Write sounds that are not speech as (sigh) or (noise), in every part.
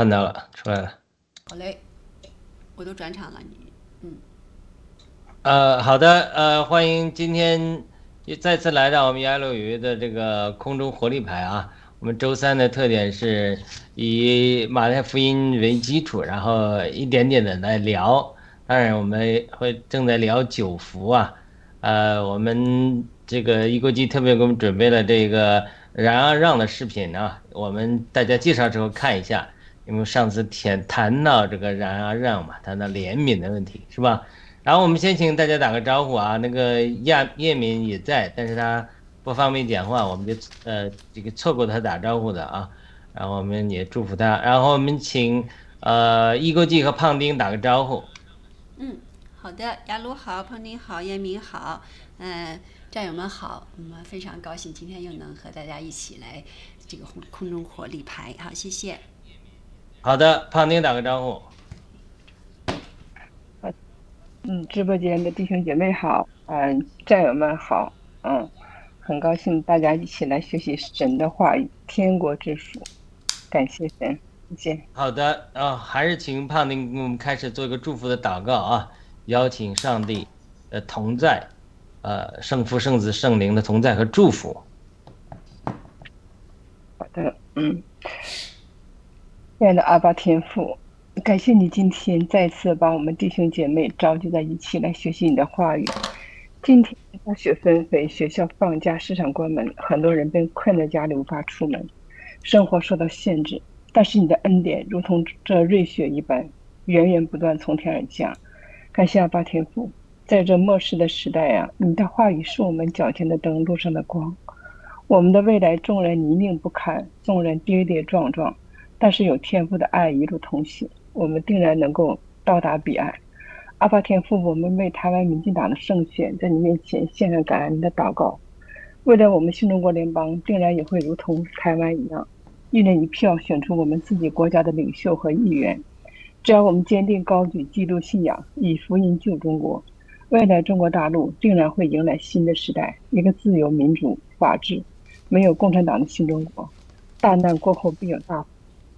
看到了，出来了。好嘞，我都转场了，你，嗯。呃，好的，呃，欢迎今天又再次来到我们鸭绿鱼的这个空中活力牌啊。我们周三的特点是以马太福音为基础，然后一点点的来聊。当然，我们会正在聊九福啊。呃，我们这个一锅鸡特别给我们准备了这个冉阿让的视频啊，我们大家介绍之后看一下。因为上次谈谈到这个冉阿让嘛，谈到怜悯的问题是吧？然后我们先请大家打个招呼啊。那个亚叶敏也在，但是他不方便讲话，我们就呃这个错过他打招呼的啊。然后我们也祝福他。然后我们请呃易国际和胖丁打个招呼。嗯，好的，亚鲁好，胖丁好，叶敏好，嗯，战友们好，我们非常高兴今天又能和大家一起来这个空中火力牌，好，谢谢。好的，胖丁打个招呼。嗯，直播间的弟兄姐妹好，嗯，战友们好，嗯，很高兴大家一起来学习神的话语，天国之福，感谢神，谢谢。好的，啊，还是请胖丁给我们开始做一个祝福的祷告啊，邀请上帝的同在，呃，圣父、圣子、圣灵的同在和祝福。好的，嗯。亲爱的阿巴天父，感谢你今天再次把我们弟兄姐妹召集在一起来学习你的话语。今天大雪纷飞，学校放假，市场关门，很多人被困在家里无法出门，生活受到限制。但是你的恩典如同这瑞雪一般，源源不断从天而降。感谢阿巴天父，在这末世的时代呀，你的话语是我们脚前的灯，路上的光。我们的未来纵然泥泞不堪，纵然跌跌撞撞。但是有天赋的爱一路同行，我们定然能够到达彼岸。阿爸天父，我们为台湾民进党的胜选在你面前献上感恩的祷告。未来我们新中国联邦定然也会如同台湾一样，一人一票选出我们自己国家的领袖和议员。只要我们坚定高举基督信仰，以福音救中国，未来中国大陆定然会迎来新的时代，一个自由、民主、法治、没有共产党的新中国。大难过后必有大福。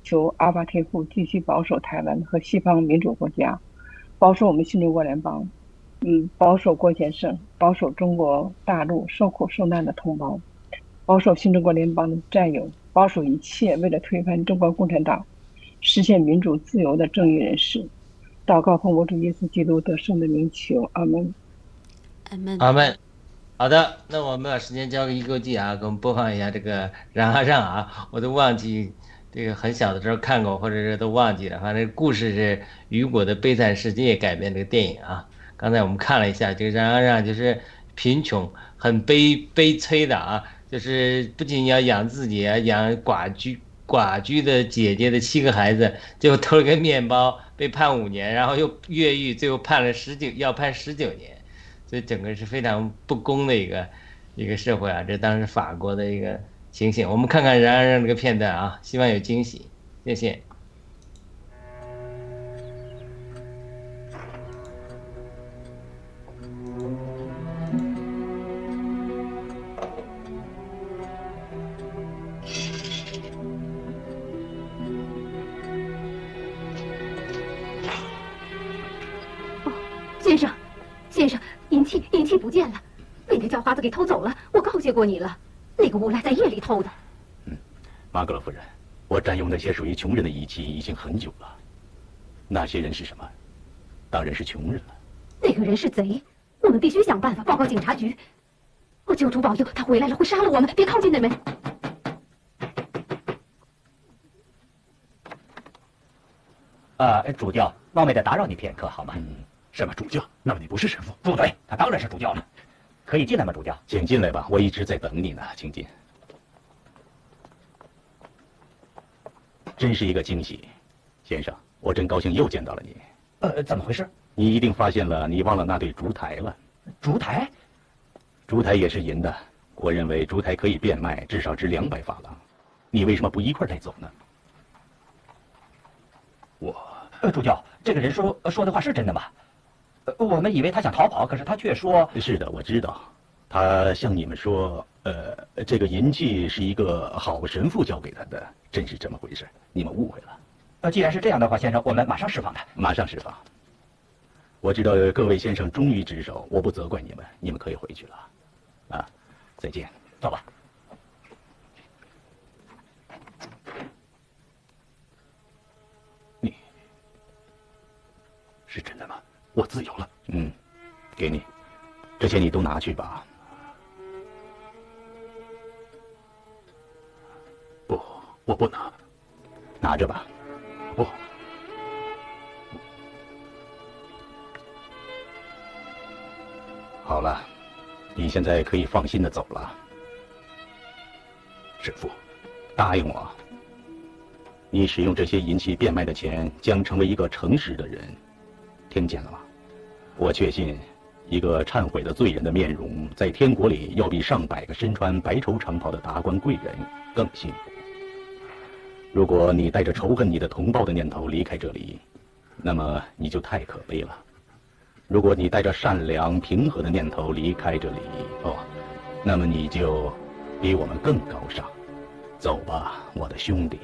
求阿巴天父继续保守台湾和西方民主国家，保守我们新中国联邦，嗯，保守郭先生，保守中国大陆受苦受难的同胞，保守新中国联邦的战友，保守一切为了推翻中国共产党、实现民主自由的正义人士。祷告奉我主耶稣基督得胜的名求，阿门。阿门。阿门。好的，那我们把时间交给一国际啊，给我们播放一下这个冉阿让啊，我都忘记。这个很小的时候看过，或者是都忘记了。反正故事是雨果的《悲惨世界》改编这个电影啊。刚才我们看了一下，这个冉阿让就是贫穷、很悲悲催的啊，就是不仅要养自己，啊，养寡居寡居的姐姐的七个孩子，最后偷了个面包被判五年，然后又越狱，最后判了十九，要判十九年，所以整个是非常不公的一个一个社会啊。这当时法国的一个。醒醒，我们看看冉阿让这个片段啊，希望有惊喜，谢谢。先生，先生，银器银器不见了，被那叫花子给偷走了。我告诫过你了。那个无赖在夜里偷的。嗯，马格勒夫人，我占用那些属于穷人的仪器已经很久了。那些人是什么？当然是穷人了。那个人是贼，我们必须想办法报告警察局。我求主保佑，他回来了会杀了我们！别靠近那门。呃，主教，冒昧的打扰你片刻，好吗？嗯，什么主教？那么你不是神父？不对，他当然是主教了。可以进来吗，主教？请进来吧，我一直在等你呢，请进。真是一个惊喜，先生，我真高兴又见到了你。呃，怎么回事？你一定发现了，你忘了那对烛台了。烛台？烛台也是银的，我认为烛台可以变卖，至少值两百法郎。你为什么不一块带走呢？我，呃，主教，这个人说说的话是真的吗？我们以为他想逃跑，可是他却说：“是的，我知道。他向你们说，呃，这个银器是一个好神父交给他的，真是这么回事。你们误会了。呃，既然是这样的话，先生，我们马上释放他。马上释放。我知道各位先生忠于职守，我不责怪你们，你们可以回去了。啊，再见，走吧。你是真的吗？我自由了。嗯，给你，这些你都拿去吧。不，我不拿，拿着吧。不，好了，你现在可以放心的走了。师父，答应我，你使用这些银器变卖的钱将成为一个诚实的人，听见了吗？我确信，一个忏悔的罪人的面容，在天国里要比上百个身穿白绸长袍的达官贵人更幸福。如果你带着仇恨你的同胞的念头离开这里，那么你就太可悲了。如果你带着善良平和的念头离开这里，哦，那么你就比我们更高尚。走吧，我的兄弟。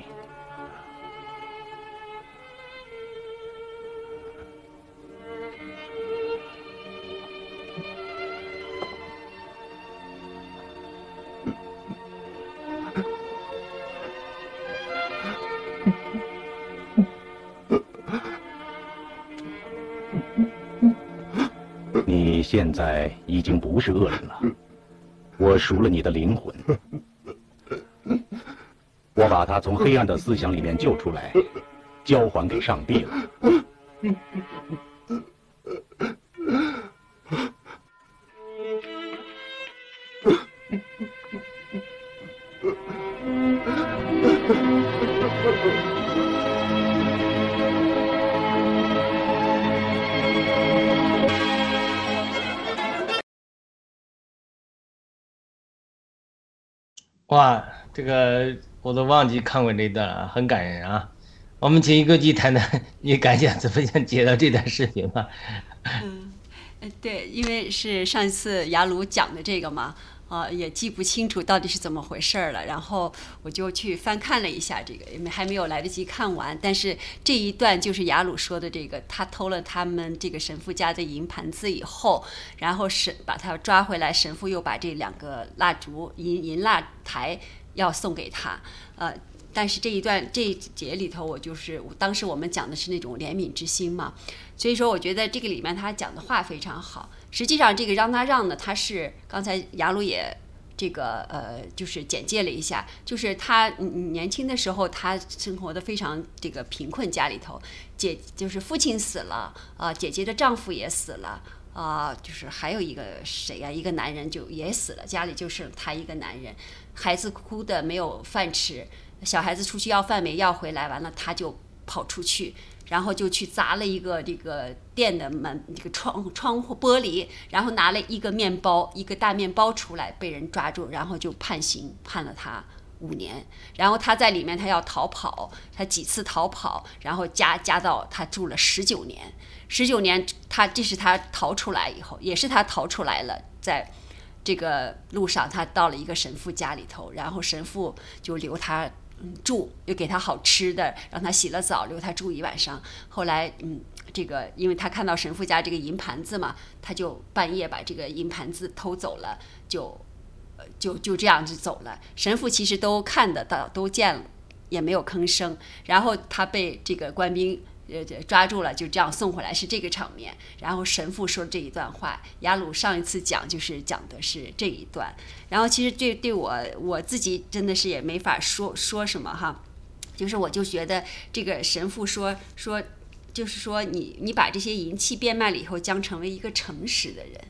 在已经不是恶人了，我赎了你的灵魂，我把他从黑暗的思想里面救出来，交还给上帝了。个我都忘记看过这段了，很感人啊。我们请一个记谈谈，你感想怎么样接到这段视频吧？(laughs) 嗯，对，因为是上一次雅鲁讲的这个嘛，啊，也记不清楚到底是怎么回事了。然后我就去翻看了一下这个，因为还没有来得及看完。但是这一段就是雅鲁说的这个，他偷了他们这个神父家的银盘子以后，然后神把他抓回来，神父又把这两个蜡烛银银蜡台要送给他，呃。但是这一段这一节里头，我就是当时我们讲的是那种怜悯之心嘛，所以说我觉得这个里面他讲的话非常好。实际上这个让他让呢，他是刚才雅鲁也这个呃就是简介了一下，就是他年轻的时候他生活的非常这个贫困，家里头姐就是父亲死了啊，姐姐的丈夫也死了啊，就是还有一个谁呀，一个男人就也死了，家里就剩他一个男人，孩子哭的没有饭吃。小孩子出去要饭没要回来，完了他就跑出去，然后就去砸了一个这个店的门，这个窗窗户玻璃，然后拿了一个面包，一个大面包出来，被人抓住，然后就判刑，判了他五年。然后他在里面，他要逃跑，他几次逃跑，然后加加到他住了十九年，十九年他这是他逃出来以后，也是他逃出来了，在这个路上他到了一个神父家里头，然后神父就留他。住又给他好吃的，让他洗了澡，留他住一晚上。后来，嗯，这个因为他看到神父家这个银盘子嘛，他就半夜把这个银盘子偷走了，就，就就这样子走了。神父其实都看得到，都见了，也没有吭声。然后他被这个官兵。呃，抓住了，就这样送回来，是这个场面。然后神父说这一段话，雅鲁上一次讲就是讲的是这一段。然后其实对对我我自己真的是也没法说说什么哈，就是我就觉得这个神父说说，就是说你你把这些银器变卖了以后，将成为一个诚实的人，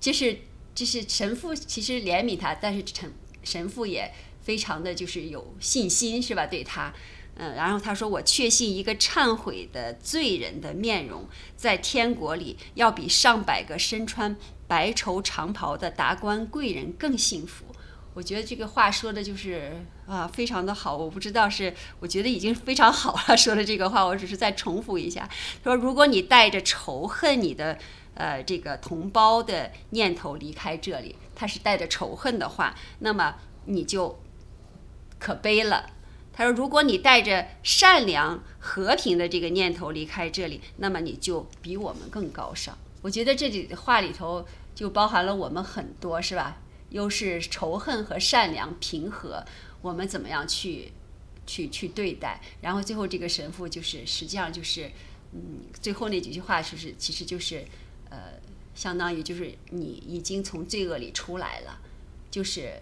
就是就是神父其实怜悯他，但是神神父也非常的就是有信心是吧？对他。嗯，然后他说：“我确信一个忏悔的罪人的面容，在天国里要比上百个身穿白绸长袍的达官贵人更幸福。”我觉得这个话说的就是啊，非常的好。我不知道是，我觉得已经非常好了。说的这个话，我只是再重复一下：说如果你带着仇恨你的呃这个同胞的念头离开这里，他是带着仇恨的话，那么你就可悲了。他说，如果你带着善良、和平的这个念头离开这里，那么你就比我们更高尚。我觉得这里的话里头就包含了我们很多，是吧？又是仇恨和善良平和，我们怎么样去去去对待？然后最后这个神父就是实际上就是，嗯，最后那几句话就是其实就是，呃，相当于就是你已经从罪恶里出来了，就是。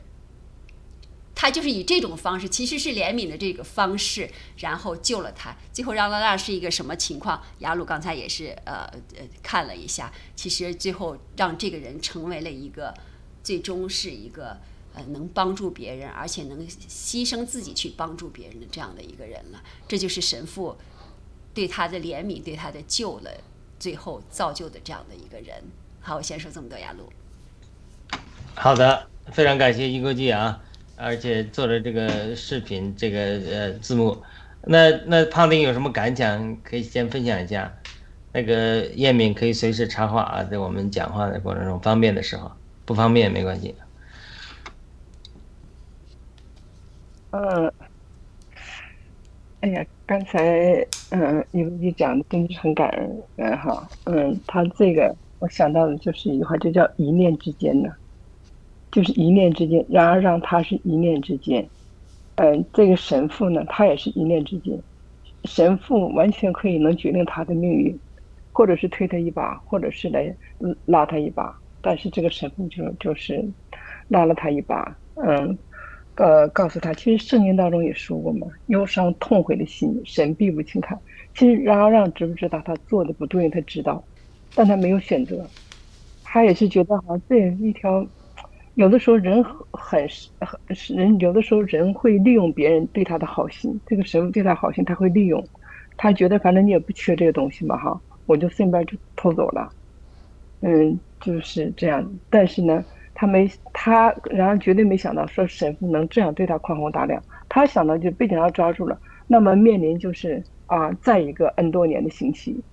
他就是以这种方式，其实是怜悯的这个方式，然后救了他。最后让拉拉是一个什么情况？雅鲁刚才也是呃呃看了一下，其实最后让这个人成为了一个，最终是一个呃能帮助别人，而且能牺牲自己去帮助别人的这样的一个人了。这就是神父对他的怜悯，对他的救了，最后造就的这样的一个人。好，我先说这么多，雅鲁。好的，非常感谢一国际啊。而且做了这个视频，这个呃字幕，那那胖丁有什么感想？可以先分享一下。那个叶敏可以随时插话啊，在我们讲话的过程中，方便的时候，不方便没关系。嗯，哎呀，刚才嗯，你你讲的真是很感人，嗯哈，嗯，他这个我想到的就是一句话，就叫一念之间呢。就是一念之间，然而让他是一念之间，嗯，这个神父呢，他也是一念之间，神父完全可以能决定他的命运，或者是推他一把，或者是来拉他一把，但是这个神父就就是拉了他一把，嗯，呃，告诉他，其实圣经当中也说过嘛，忧伤痛悔的心，神必不轻看。其实让让知不知道他做的不对，他知道，但他没有选择，他也是觉得好像这也是一条。有的时候人很很人，有的时候人会利用别人对他的好心。这个神对他好心，他会利用，他觉得反正你也不缺这个东西嘛，哈，我就顺便就偷走了，嗯，就是这样。但是呢，他没他，然而绝对没想到说神父能这样对他宽宏大量。他想到就被警察抓住了，那么面临就是啊，再一个 N 多年的刑期。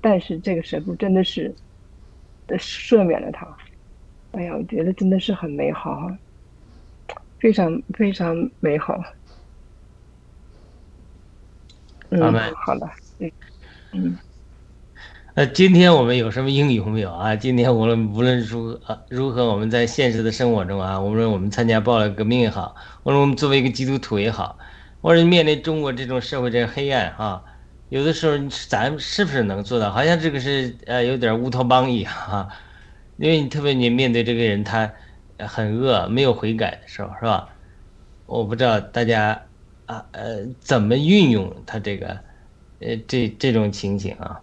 但是这个神父真的是赦免了他。哎呀，我觉得真的是很美好，非常非常美好。嗯，好了，嗯嗯。那今天我们有什么应用没有啊？今天无论无论如何如何，我们在现实的生活中啊，无论我们参加暴力革命也好，无论我们作为一个基督徒也好，或者面临中国这种社会这黑暗啊，有的时候咱是不是能做到？好像这个是呃有点乌托邦一样哈。因为你特别你面对这个人，他很恶，没有悔改的时候，是吧？我不知道大家啊呃怎么运用他这个呃这这种情形啊。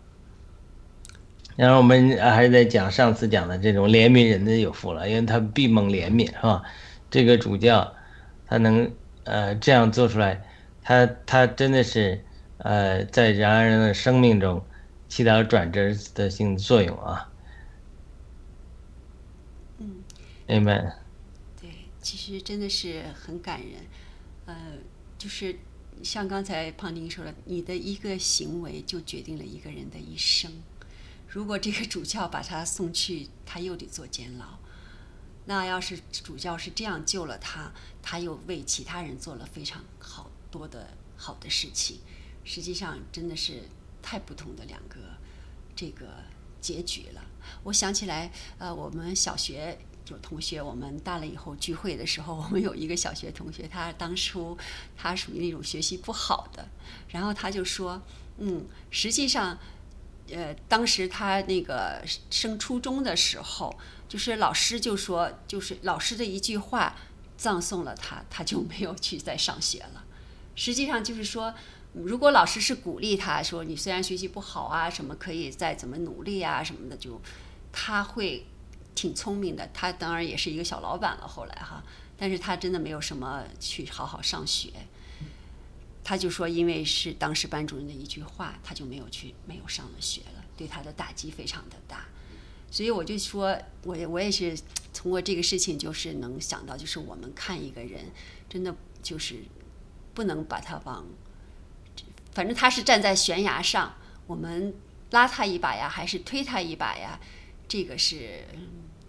然后我们还是在讲上次讲的这种怜悯人的有福了，因为他必蒙怜悯，是吧？这个主教他能呃这样做出来，他他真的是呃在人而人的生命中起到转折的性作用啊。Amen。对，其实真的是很感人，呃，就是像刚才胖丁说了，你的一个行为就决定了一个人的一生。如果这个主教把他送去，他又得坐监牢。(laughs) 那要是主教是这样救了他，他又为其他人做了非常好多的好的事情。实际上，真的是太不同的两个这个结局了。我想起来，呃，我们小学。有同学，我们大了以后聚会的时候，(laughs) 我们有一个小学同学，他当初他属于那种学习不好的，然后他就说，嗯，实际上，呃，当时他那个升初中的时候，就是老师就说，就是老师的一句话葬送了他，他就没有去再上学了。实际上就是说，(laughs) 如果老师是鼓励他说，你虽然学习不好啊，什么可以再怎么努力啊什么的，就他会。挺聪明的，他当然也是一个小老板了。后来哈，但是他真的没有什么去好好上学。他就说，因为是当时班主任的一句话，他就没有去，没有上了学了，对他的打击非常的大。所以我就说，我我也是通过这个事情，就是能想到，就是我们看一个人，真的就是不能把他往，反正他是站在悬崖上，我们拉他一把呀，还是推他一把呀？这个是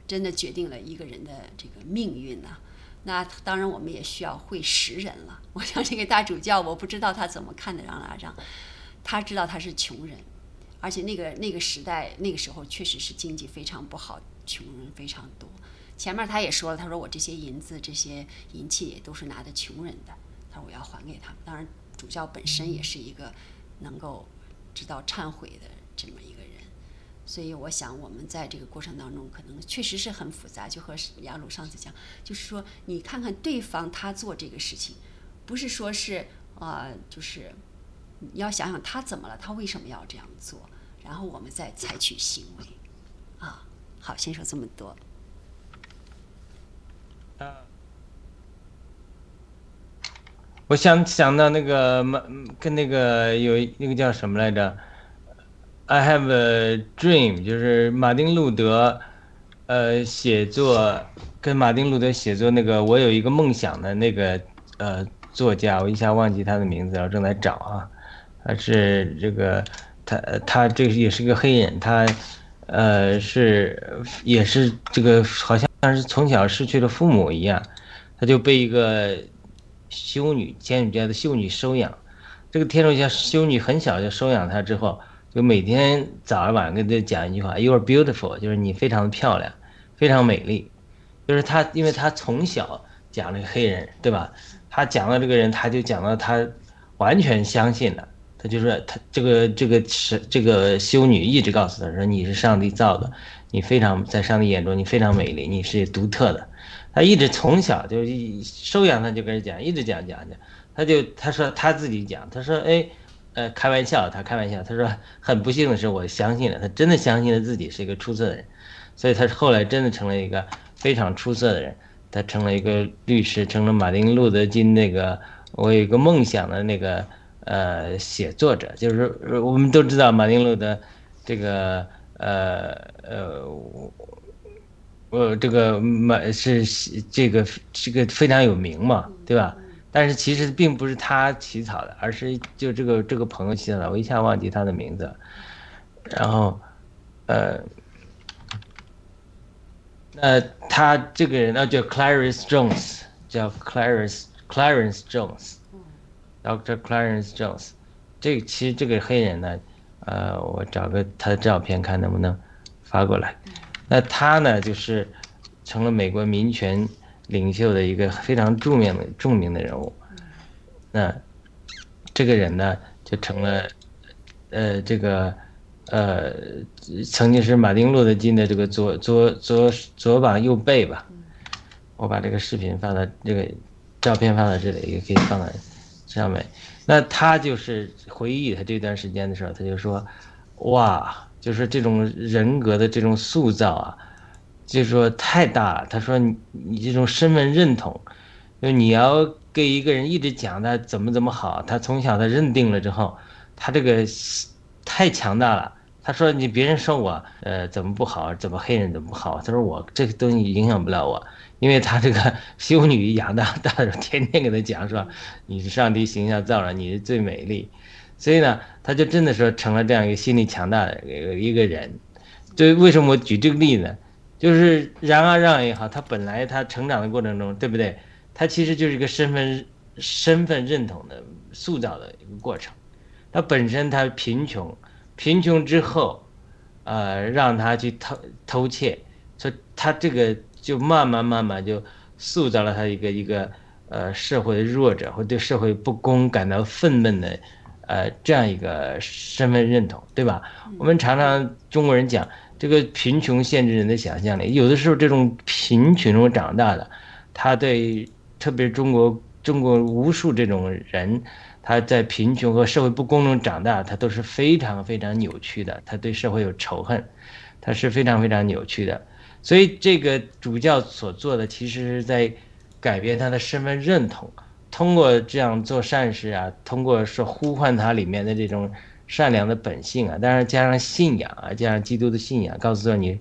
真的决定了一个人的这个命运呢。那当然我们也需要会识人了。我想这个大主教，我不知道他怎么看的让拉让，他知道他是穷人，而且那个那个时代那个时候确实是经济非常不好，穷人非常多。前面他也说了，他说我这些银子、这些银器也都是拿的穷人的，他说我要还给他们。当然，主教本身也是一个能够知道忏悔的这么一，所以我想我们在这个过程当中，可能确实是很复杂。就和雅鲁上次讲，就是说你看看对方他做这个事情，不是说是啊、就是你要想想他怎么了，他为什么要这样做，然后我们再采取行为。啊，好，先说这么多。我想想到那个跟那个有那个叫什么来着？I have a dream，就是马丁路德，呃，写作跟马丁路德写作那个我有一个梦想的那个呃作家，我一下忘记他的名字然后，正在找啊。他是这个他他这也是个黑人，他呃是也是这个好像是从小失去了父母一样，他就被一个。修女，天主教的修女收养，这个天主教修女很小就收养他之后，就每天早上晚上跟他讲一句话：“You are beautiful”，就是你非常的漂亮，非常美丽。就是他，因为他从小讲那个黑人，对吧？他讲到这个人，他就讲到他完全相信了。他就说他这个这个是这个修女一直告诉他说：“你是上帝造的，你非常在上帝眼中你非常美丽，你是独特的。”他一直从小就收养他，就跟人讲，一直讲讲讲，他就他说他自己讲，他说哎，呃，开玩笑，他开玩笑，他说很不幸的是，我相信了，他真的相信了自己是一个出色的人，所以他后来真的成了一个非常出色的人，他成了一个律师，成了马丁路德金那个我有一个梦想的那个呃写作者，就是我们都知道马丁路德这个呃呃。呃，这个马是这个这个非常有名嘛，对吧？但是其实并不是他起草的，而是就这个这个朋友起草的，我一下忘记他的名字。然后，呃，那他这个人呢叫 Clarence Jones，叫 Clarence Clarence Jones，Dr. Clarence Jones。这其实这个黑人呢，呃，我找个他的照片看能不能发过来。那他呢，就是成了美国民权领袖的一个非常著名的著名的人物。那这个人呢，就成了呃这个呃曾经是马丁路德金的这个左左左左膀右背吧。我把这个视频放到这个照片放到这里，也可以放到上面。那他就是回忆他这段时间的时候，他就说：“哇。”就是这种人格的这种塑造啊，就是说太大了。他说你你这种身份认同，就你要给一个人一直讲他怎么怎么好，他从小他认定了之后，他这个太强大了。他说你别人说我呃怎么不好，怎么黑人怎么不好，他说我这个东西影响不了我，因为他这个修女养大大的，天天给他讲说你是上帝形象造了，你是最美丽。所以呢，他就真的说成了这样一个心理强大的一个人。就为什么我举这个例子？就是然而让也好，他本来他成长的过程中，对不对？他其实就是一个身份身份认同的塑造的一个过程。他本身他贫穷，贫穷之后，呃，让他去偷偷窃，所以他这个就慢慢慢慢就塑造了他一个一个呃社会的弱者，或对社会不公感到愤懑的。呃，这样一个身份认同，对吧？我们常常中国人讲这个贫穷限制人的想象力，有的时候这种贫穷中长大的，他对特别中国中国无数这种人，他在贫穷和社会不公中长大，他都是非常非常扭曲的，他对社会有仇恨，他是非常非常扭曲的。所以这个主教所做的，其实是在改变他的身份认同。通过这样做善事啊，通过说呼唤他里面的这种善良的本性啊，当然加上信仰啊，加上基督的信仰，告诉说你，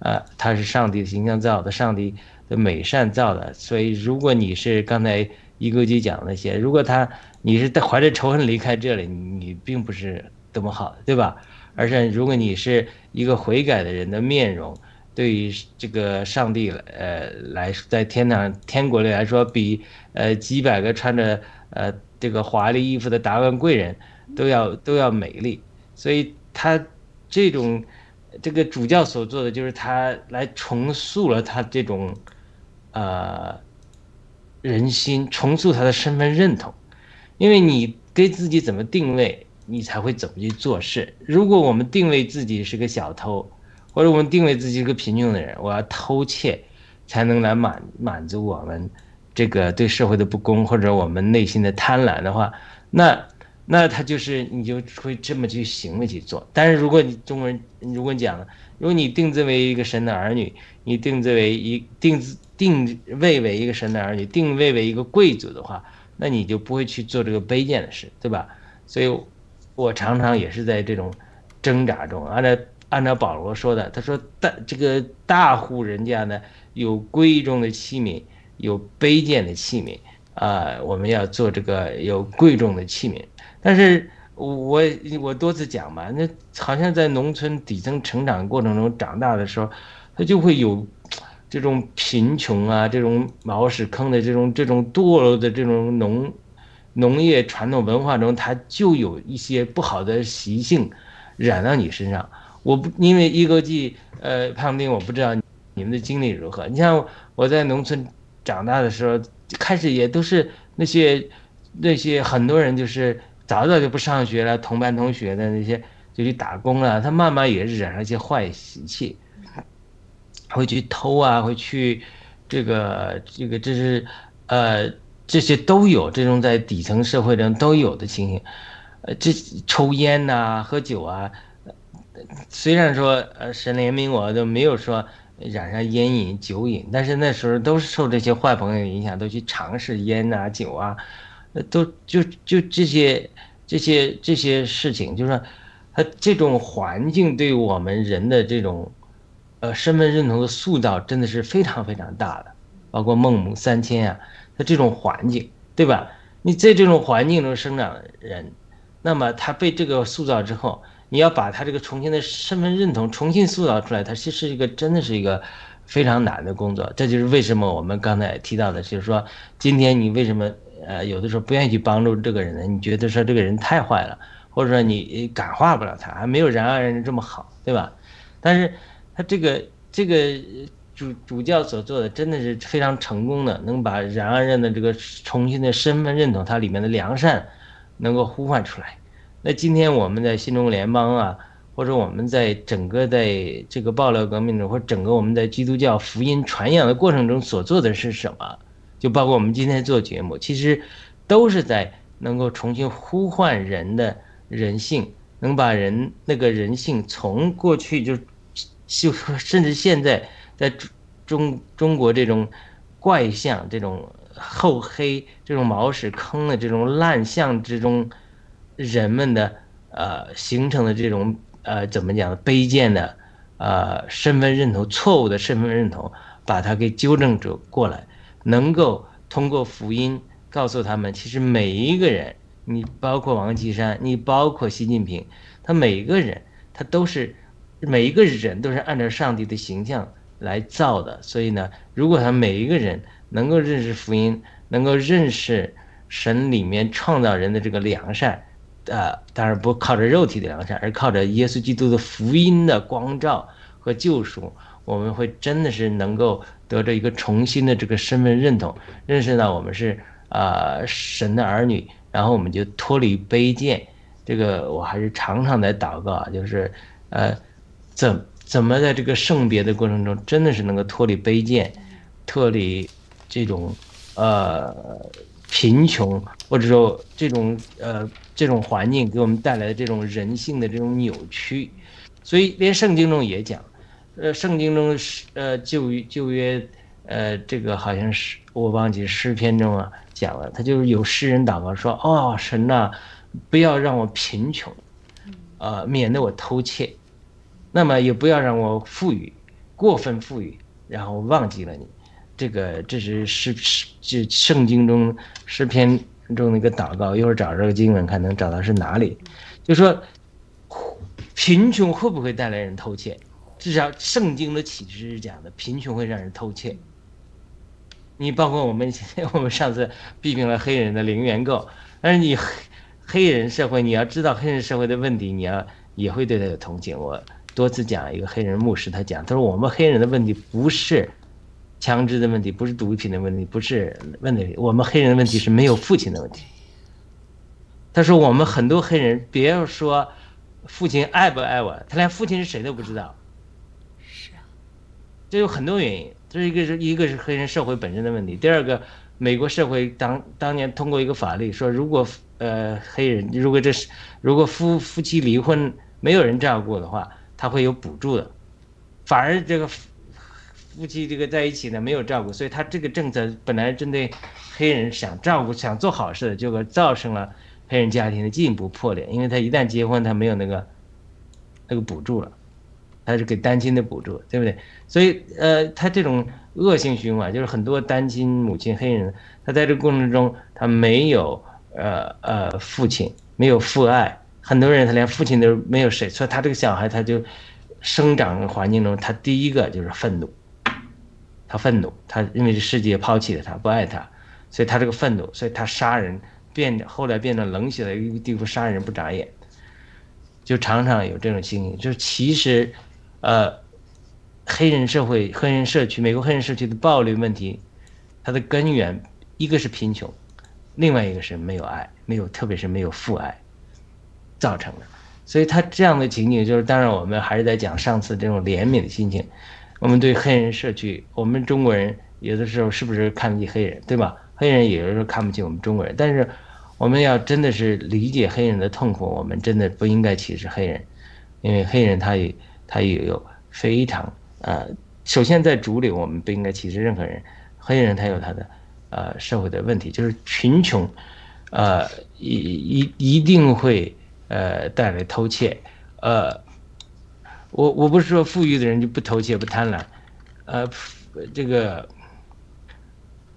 呃，他是上帝的形象造的，上帝的美善造的。所以，如果你是刚才一哥基讲那些，如果他你是怀着仇恨离开这里，你并不是多么好的，对吧？而且，如果你是一个悔改的人的面容，对于这个上帝呃来在天堂天国里来说，比呃几百个穿着呃这个华丽衣服的达官贵人都要都要美丽。所以他这种这个主教所做的，就是他来重塑了他这种呃人心，重塑他的身份认同。因为你给自己怎么定位，你才会怎么去做事。如果我们定位自己是个小偷，或者我们定位自己是个贫穷的人，我要偷窃才能来满满足我们这个对社会的不公，或者我们内心的贪婪的话，那那他就是你就会这么去行为去做。但是如果你中国人，如果你讲了，如果你定自为一个神的儿女，你定自为一定定位为一个神的儿女，定位为一个贵族的话。那你就不会去做这个卑贱的事，对吧？所以，我常常也是在这种挣扎中。按照按照保罗说的，他说大这个大户人家呢，有贵重的器皿，有卑贱的器皿啊。我们要做这个有贵重的器皿。但是我我多次讲嘛，那好像在农村底层成长过程中长大的时候，他就会有。这种贫穷啊，这种茅屎坑的这种这种堕落的这种农农业传统文化中，他就有一些不好的习性染到你身上。我不因为一个季呃胖丁，我不知道你们的经历如何。你像我在农村长大的时候，开始也都是那些那些很多人就是早早就不上学了，同班同学的那些就去打工了，他慢慢也是染上一些坏习气。会去偷啊，会去，这个这个这是，呃，这些都有这种在底层社会中都有的情形，呃，这抽烟呐，喝酒啊，虽然说呃神怜悯我都没有说染上烟瘾酒瘾，但是那时候都是受这些坏朋友影响，都去尝试烟呐酒啊，都就就这些这些这些事情，就是说，他这种环境对我们人的这种。呃，身份认同的塑造真的是非常非常大的，包括孟母三迁啊，他这种环境，对吧？你在这种环境中生长的人，那么他被这个塑造之后，你要把他这个重新的身份认同重新塑造出来，他其实是一个真的是一个非常难的工作。这就是为什么我们刚才提到的，就是说，今天你为什么呃有的时候不愿意去帮助这个人呢？你觉得说这个人太坏了，或者说你感化不了他，还没有然而人这么好，对吧？但是。他这个这个主主教所做的真的是非常成功的，能把冉阿任的这个重新的身份认同，它里面的良善能够呼唤出来。那今天我们在新中国联邦啊，或者我们在整个在这个爆料革命中，或整个我们在基督教福音传扬的过程中所做的是什么？就包括我们今天做节目，其实都是在能够重新呼唤人的人性，能把人那个人性从过去就。就说，甚至现在在中中中国这种怪象、这种厚黑、这种毛屎坑的这种烂象之中，人们的呃形成的这种呃怎么讲卑贱的呃身份认同、错误的身份认同，把它给纠正着过来，能够通过福音告诉他们，其实每一个人，你包括王岐山，你包括习近平，他每一个人，他都是。每一个人都是按照上帝的形象来造的，所以呢，如果他每一个人能够认识福音，能够认识神里面创造人的这个良善，呃，当然不靠着肉体的良善，而靠着耶稣基督的福音的光照和救赎，我们会真的是能够得着一个重新的这个身份认同，认识到我们是啊神的儿女，然后我们就脱离卑贱。这个我还是常常在祷告，就是呃。怎怎么在这个圣别的过程中，真的是能够脱离卑贱，脱离这种呃贫穷，或者说这种呃这种环境给我们带来的这种人性的这种扭曲，所以连圣经中也讲，呃，圣经中是呃旧旧约呃这个好像是我忘记诗篇中啊讲了，他就是有诗人祷告说，哦神呐，不要让我贫穷，啊免得我偷窃。那么也不要让我富裕，过分富裕，然后忘记了你，这个这是诗诗就圣经中诗篇中的一个祷告。一会儿找这个经文看能找到是哪里，就说贫穷会不会带来人偷窃？至少圣经的启示是讲的，贫穷会让人偷窃。你包括我们 (laughs) 我们上次批评了黑人的零元购，但是你黑黑人社会，你要知道黑人社会的问题，你要也会对他有同情。我多次讲一个黑人牧师，他讲，他说我们黑人的问题不是枪支的问题，不是毒品的问题，不是问题，我们黑人的问题是没有父亲的问题。他说我们很多黑人，别说父亲爱不爱我，他连父亲是谁都不知道。这有很多原因，这是一个是一个是黑人社会本身的问题。第二个，美国社会当当年通过一个法律说，如果呃黑人如果这是如果夫夫妻离婚没有人照顾的话，他会有补助的。反而这个夫妻这个在一起呢没有照顾，所以他这个政策本来针对黑人想照顾想做好事的，结果造成了黑人家庭的进一步破裂，因为他一旦结婚，他没有那个那个补助了。他是给单亲的补助，对不对？所以，呃，他这种恶性循环，就是很多单亲母亲黑人，他在这个过程中，他没有呃呃父亲，没有父爱，很多人他连父亲都没有谁，所以他这个小孩他就生长环境中，他第一个就是愤怒，他愤怒，他因为这世界抛弃了他，不爱他，所以他这个愤怒，所以他杀人，变后来变成冷血的一个地步，杀人不眨眼，就常常有这种情形，就是其实。呃，黑人社会、黑人社区、美国黑人社区的暴力问题，它的根源一个是贫穷，另外一个是没有爱，没有，特别是没有父爱造成的。所以他这样的情景，就是当然我们还是在讲上次这种怜悯的心情。我们对黑人社区，我们中国人有的时候是不是看不起黑人，对吧？黑人有的时候看不起我们中国人，但是我们要真的是理解黑人的痛苦，我们真的不应该歧视黑人，因为黑人他也。他也有非常呃，首先在主里，我们不应该歧视任何人。黑人他有他的呃社会的问题，就是贫穷，呃一一一定会呃带来偷窃。呃，我我不是说富裕的人就不偷窃不贪婪，呃，这个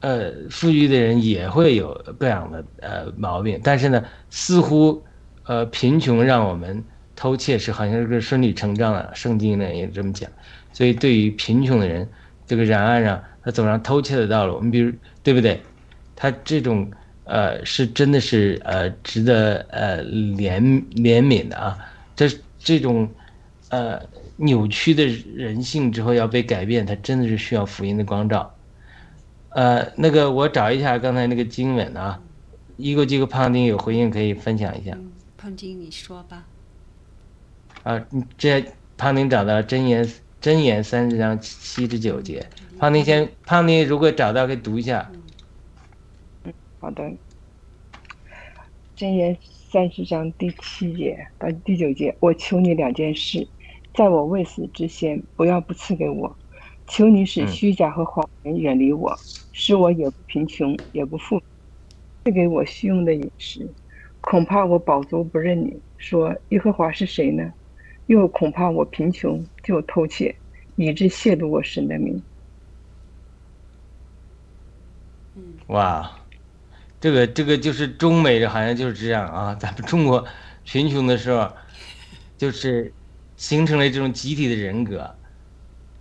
呃富裕的人也会有各样的呃毛病，但是呢，似乎呃贫穷让我们。偷窃是好像是个顺理成章的，圣经呢也这么讲，所以对于贫穷的人，这个然而啊，他走上偷窃的道路，你比如对不对？他这种呃是真的是呃值得呃怜怜悯的啊，这这种呃扭曲的人性之后要被改变，他真的是需要福音的光照。呃，那个我找一下刚才那个经文啊，一个这个胖丁有回应可以分享一下。胖丁，你说吧。啊，这胖丁找到真言真言三十章七至九节。胖丁先，胖丁如果找到，可以读一下。嗯，好的。真言三十章第七节到第九节，我求你两件事，在我未死之前，不要不赐给我。求你使虚假和谎言远离我，使我也不贫穷也不富，赐给我虚用的饮食。恐怕我饱足不认你，说耶和华是谁呢？又恐怕我贫穷就偷窃，以致亵渎我神的名。哇，这个这个就是中美的，好像就是这样啊。(laughs) 咱们中国贫穷的时候，就是形成了这种集体的人格，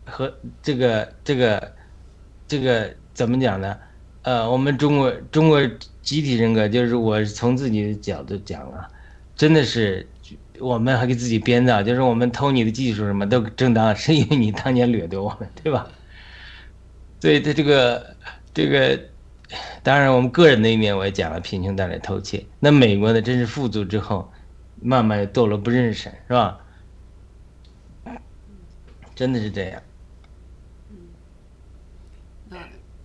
和这个这个这个怎么讲呢？呃，我们中国中国集体人格，就是我从自己的角度讲啊，真的是。我们还给自己编造，就是我们偷你的技术什么都正当，是因为你当年掠夺我们，对吧？所以他这个这个，当然我们个人的一面我也讲了，贫穷带来偷窃。那美国呢，真是富足之后，慢慢堕落不认识，是吧？真的是这样。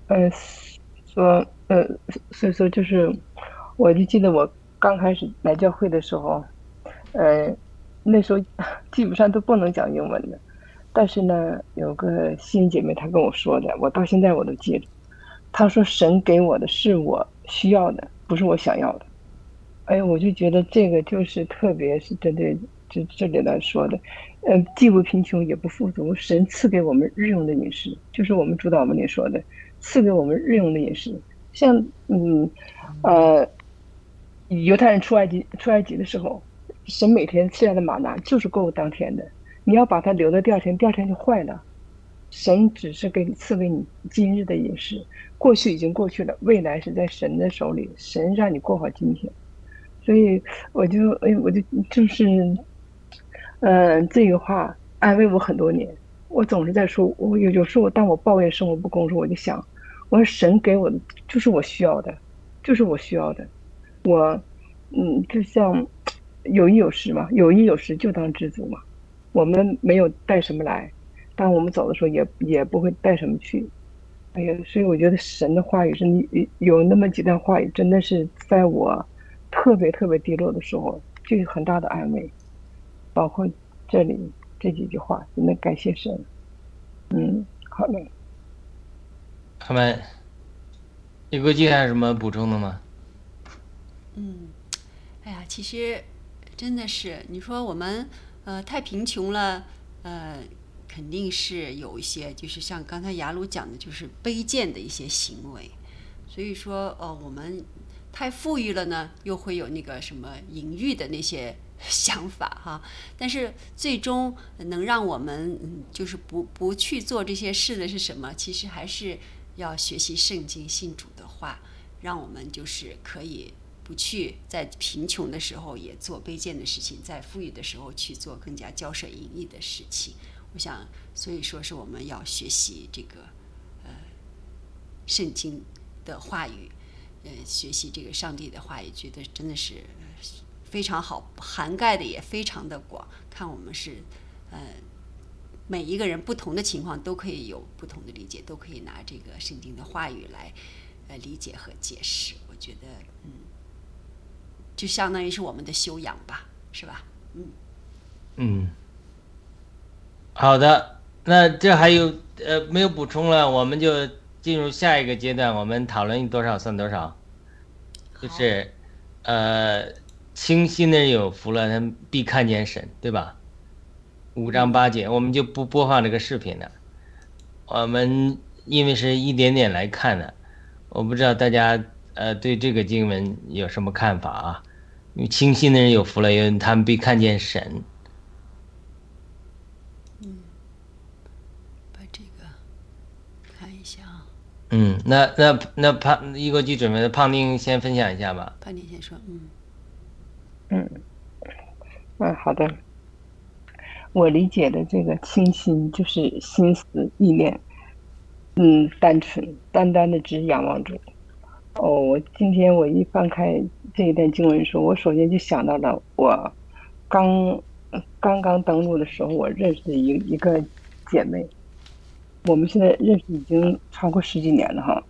嗯，说呃，所以说就是，我就记得我刚开始来教会的时候。呃，那时候 (laughs) 基本上都不能讲英文的，但是呢，有个新姐妹她跟我说的，我到现在我都记着。她说：“神给我的是我需要的，不是我想要的。”哎，我就觉得这个就是特别是针对这这里来说的，呃，既不贫穷也不富足，神赐给我们日用的饮食，就是我们主导文里说的，赐给我们日用的饮食。像嗯，呃，犹太人出埃及出埃及的时候。神每天赐下的玛拿就是够当天的，你要把它留到第二天，第二天就坏了。神只是给你赐给你今日的饮食，过去已经过去了，未来是在神的手里，神让你过好今天。所以我就哎，我就就是，嗯，这个话安慰我很多年。我总是在说，我有有时候当我抱怨生活不公时，我就想，我说神给我的就是我需要的，就是我需要的。我，嗯，就像有衣有食嘛，有衣有食就当知足嘛。我们没有带什么来。但我们走的时候，也也不会带什么去。哎呀，所以我觉得神的话语是，你有那么几段话语，真的是在我特别特别低落的时候，就有很大的安慰。包括这里这几句话，真的感谢神。嗯，好嘞。他们，李国基还有什么补充的吗？嗯，哎呀，其实真的是，你说我们呃太贫穷了，呃。肯定是有一些，就是像刚才雅鲁讲的，就是卑贱的一些行为。所以说，呃，我们太富裕了呢，又会有那个什么淫欲的那些 (laughs) 想法哈。但是最终能让我们就是不不去做这些事的是什么？其实还是要学习圣经、信主的话，让我们就是可以不去在贫穷的时候也做卑贱的事情，在富裕的时候去做更加骄奢淫逸的事情。我想，所以说是我们要学习这个，呃，圣经的话语，呃，学习这个上帝的话语，觉得真的是非常好，涵盖的也非常的广。看我们是，呃，每一个人不同的情况都可以有不同的理解，都可以拿这个圣经的话语来，呃，理解和解释。我觉得，嗯，就相当于是我们的修养吧，是吧？嗯，嗯。好的，那这还有呃没有补充了，我们就进入下一个阶段，我们讨论多少算多少，就是呃清心的人有福了，他必看见神，对吧？五章八节，我们就不播放这个视频了。我们因为是一点点来看的，我不知道大家呃对这个经文有什么看法啊？因为清心的人有福了，因为他们必看见神。嗯，那那那胖一国际准备的胖丁先分享一下吧。胖丁先说，嗯，嗯，嗯，好的。我理解的这个清新就是心思意念，嗯，单纯，单单的只仰望主。哦，我今天我一翻开这一段经文书，我首先就想到了我刚刚刚登录的时候，我认识的一一个姐妹。我们现在认识已经超过十几年了哈，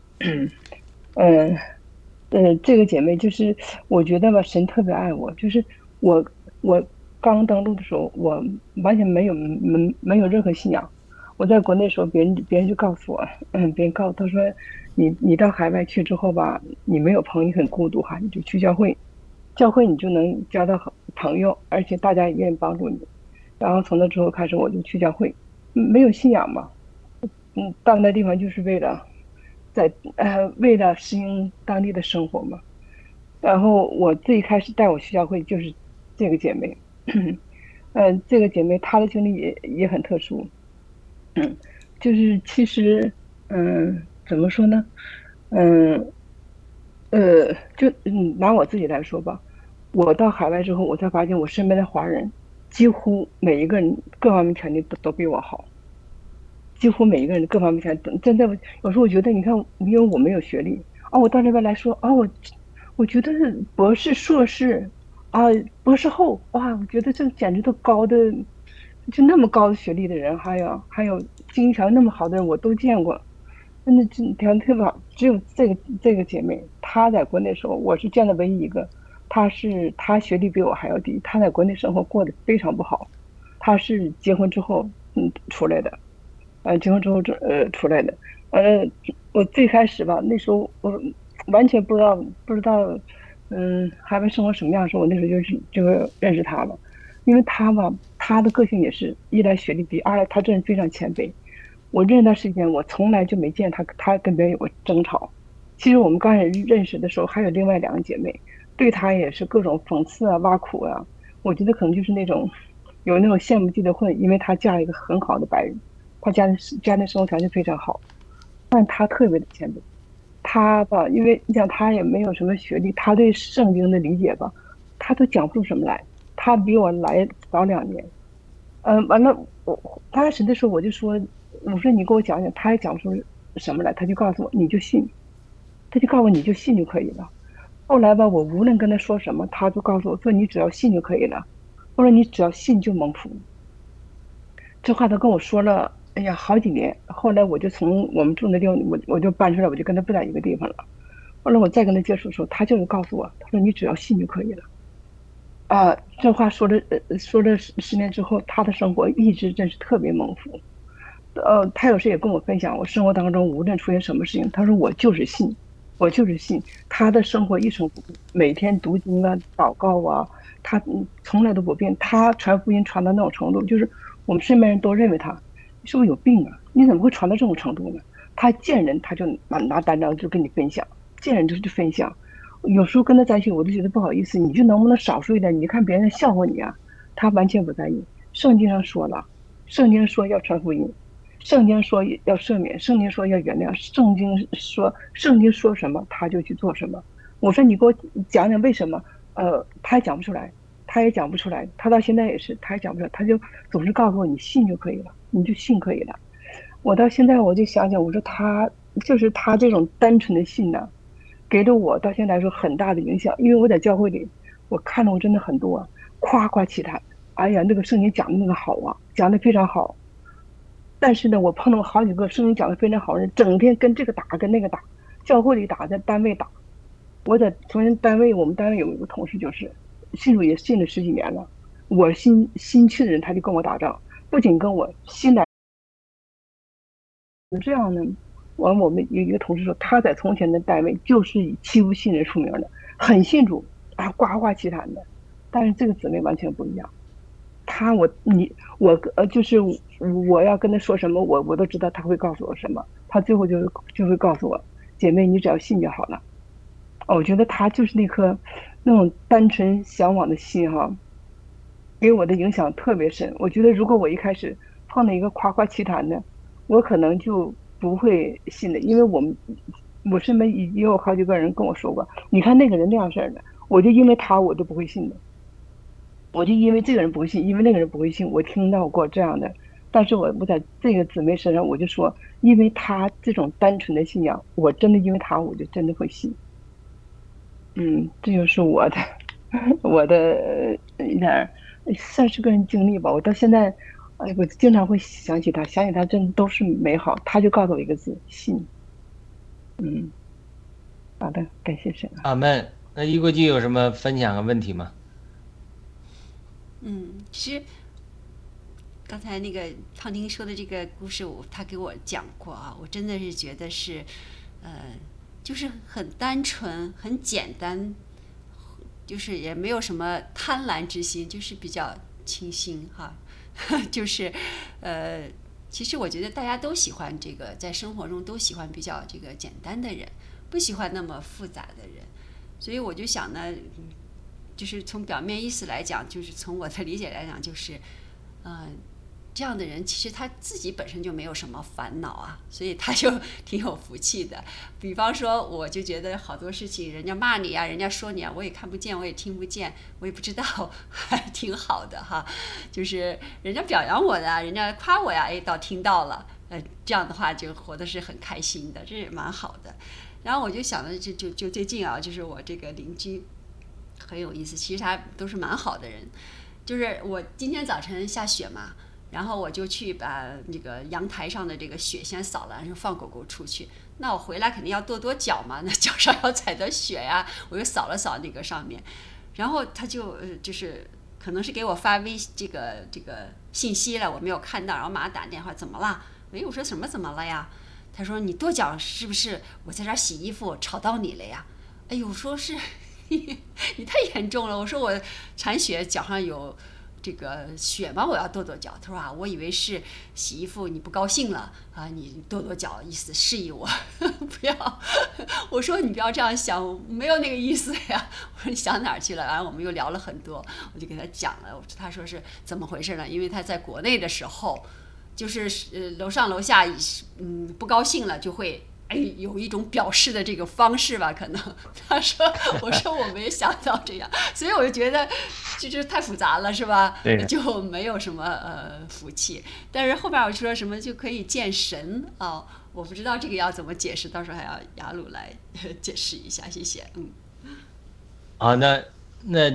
嗯，呃，这个姐妹就是我觉得吧，神特别爱我，就是我我刚登陆的时候，我完全没有没没有任何信仰。我在国内时候，别人别人就告诉我，嗯，别人告诉他说，你你到海外去之后吧，你没有朋友，很孤独哈，你就去教会，教会你就能交到朋友，而且大家也愿意帮助你。然后从那之后开始，我就去教会，没有信仰嘛。嗯，到那地方就是为了，在呃为了适应当地的生活嘛。然后我最开始带我去教会就是这个姐妹，嗯，这个姐妹她的经历也也很特殊，嗯，就是其实嗯怎么说呢，嗯，呃就嗯拿我自己来说吧，我到海外之后，我才发现我身边的华人几乎每一个人各方面条件都都比我好。几乎每一个人各方面全真的，有时候我觉得，你看，因为我没有学历啊，我到这边来说啊，我我觉得博士、硕士啊，博士后哇，我觉得这简直都高的，就那么高的学历的人，还有还有经济条件那么好的人，我都见过，真的条件特别好。只有这个这个姐妹，她在国内时候，我是见的唯一一个，她是她学历比我还要低，她在国内生活过得非常不好，她是结婚之后嗯出来的。呃，结婚之后这呃出来的，呃，我最开始吧，那时候我完全不知道不知道，嗯，海外生活什么样的时候，我那时候就是就认识她了，因为她吧，她的个性也是一来学历低，二来她这人非常谦卑。我认识他时间，我从来就没见他他跟别人有过争吵。其实我们刚开始认识的时候，还有另外两个姐妹，对他也是各种讽刺啊、挖苦啊。我觉得可能就是那种。有那种羡慕嫉妒恨，因为她嫁了一个很好的白人，她家的家庭生活条件非常好，但她特别的谦卑。她吧，因为你想她也没有什么学历，她对圣经的理解吧，她都讲不出什么来。她比我来早两年，嗯，完了我刚开始的时候我就说，我说你给我讲讲，他也讲不出什么来，他就告诉我你就信，他就告诉我你就信就可以了。后来吧，我无论跟他说什么，他就告诉我说你只要信就可以了。我说你只要信就蒙福。这话他跟我说了，哎呀，好几年。后来我就从我们住那地方，我我就搬出来，我就跟他不在一个地方了。后来我再跟他接触的时候，他就是告诉我，他说你只要信就可以了。啊，这话说了说了十十年之后，他的生活一直真是特别蒙福。呃，他有时也跟我分享，我生活当中无论出现什么事情，他说我就是信，我就是信。他的生活一成不变，每天读经啊、祷告啊，他从来都不变。他传福音传到那种程度，就是我们身边人都认为他，是不是有病啊？你怎么会传到这种程度呢？他见人他就拿拿单张就跟你分享，见人就就分享。有时候跟他在一起，我都觉得不好意思，你就能不能少说一点？你看别人笑话你啊，他完全不在意。圣经上说了，圣经说要传福音，圣经说要赦免，圣经说要原谅，圣经说圣经说什么他就去做什么。我说你给我讲讲为什么？呃，他也讲不出来，他也讲不出来，他到现在也是，他也讲不出来，他就总是告诉我你信就可以了，你就信可以了。我到现在我就想想，我说他就是他这种单纯的信呢。给了我到现在来说很大的影响，因为我在教会里，我看到过真的很多夸夸其谈。哎呀，那个圣经讲的那个好啊，讲的非常好。但是呢，我碰到好几个圣经讲的非常好的人，整天跟这个打，跟那个打，教会里打，在单位打。我在从前单位，我们单位有一个同事就是信主也信了十几年了。我新新去的人，他就跟我打仗，不仅跟我新来，这样呢。完，我们有一个同事说，他在从前的单位就是以欺负新人出名的，很信主啊，呱呱其谈的。但是这个姊妹完全不一样，他我你我呃，就是我要跟他说什么，我我都知道他会告诉我什么。他最后就就会告诉我，姐妹，你只要信就好了。我觉得他就是那颗那种单纯向往的心哈，给我的影响特别深。我觉得如果我一开始碰到一个夸夸其谈的，我可能就。不会信的，因为我们我身边也有好几个人跟我说过，你看那个人那样式儿的，我就因为他我都不会信的，我就因为这个人不会信，因为那个人不会信，我听到过这样的，但是我我在这个姊妹身上我就说，因为他这种单纯的信仰，我真的因为他我就真的会信，嗯，这就是我的 (laughs) 我的一点算是个人经历吧，我到现在。哎，我经常会想起他，想起他，真的都是美好。他就告诉我一个字：信。嗯，好的，感谢神。阿门。那一国际有什么分享和问题吗？嗯，其实刚才那个胖丁说的这个故事，我他给我讲过啊，我真的是觉得是，呃，就是很单纯、很简单，就是也没有什么贪婪之心，就是比较清新哈。(laughs) 就是，呃，其实我觉得大家都喜欢这个，在生活中都喜欢比较这个简单的人，不喜欢那么复杂的人，所以我就想呢，就是从表面意思来讲，就是从我的理解来讲，就是，嗯。这样的人其实他自己本身就没有什么烦恼啊，所以他就 (laughs) 挺有福气的。比方说，我就觉得好多事情，人家骂你啊，人家说你啊，我也看不见，我也听不见，我也不知道，(laughs) 还挺好的哈。就是人家表扬我的，人家夸我呀，哎，倒听到了，呃，这样的话就活的是很开心的，这也蛮好的。然后我就想着，就就就最近啊，就是我这个邻居很有意思，其实他都是蛮好的人。就是我今天早晨下雪嘛。然后我就去把那个阳台上的这个雪先扫了，然后放狗狗出去。那我回来肯定要跺跺脚嘛，那 (laughs) 脚上要踩的雪呀，我又扫了扫那个上面。然后他就就是可能是给我发微这个这个信息了，我没有看到，然后马上打电话，怎么了？哎，我说什么怎么了呀？他说你跺脚是不是我在这儿洗衣服吵到你了呀？哎呦，我说是，(laughs) 你太严重了。我说我铲雪脚上有。这个雪吗？我要跺跺脚。他说啊，我以为是洗衣服你不高兴了啊，你跺跺脚，意思示意我 (laughs) 不要。我说你不要这样想，没有那个意思呀。(laughs) 我说你想哪儿去了？然后我们又聊了很多，我就给他讲了。他说是怎么回事呢？因为他在国内的时候，就是呃楼上楼下嗯不高兴了就会。哎，有一种表示的这个方式吧，可能 (laughs) 他说，我说我没想到这样，(laughs) 所以我就觉得就是太复杂了，是吧？对，就没有什么呃福气。但是后边我说什么就可以见神啊，我不知道这个要怎么解释，到时候还要雅鲁来 (laughs) 解释一下，谢谢。嗯。好，那那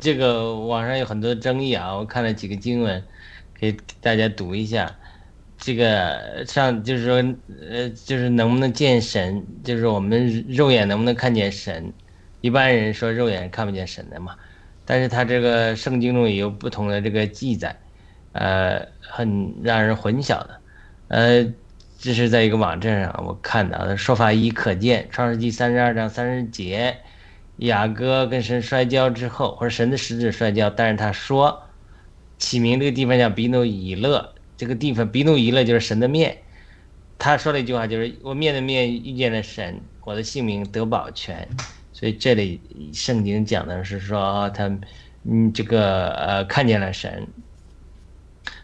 这个网上有很多争议啊，我看了几个经文，给大家读一下。这个上就是说，呃，就是能不能见神，就是我们肉眼能不能看见神？一般人说肉眼看不见神的嘛，但是他这个圣经中也有不同的这个记载，呃，很让人混淆的。呃，这是在一个网站上我看到的说法一可见，创世纪三十二章三十节，雅各跟神摔跤之后，或者神的使者摔跤，但是他说起名这个地方叫比努以勒。这个地方比努伊勒就是神的面，他说了一句话，就是我面对面遇见了神，我的性命得保全。所以这里圣经讲的是说他，嗯，这个呃看见了神。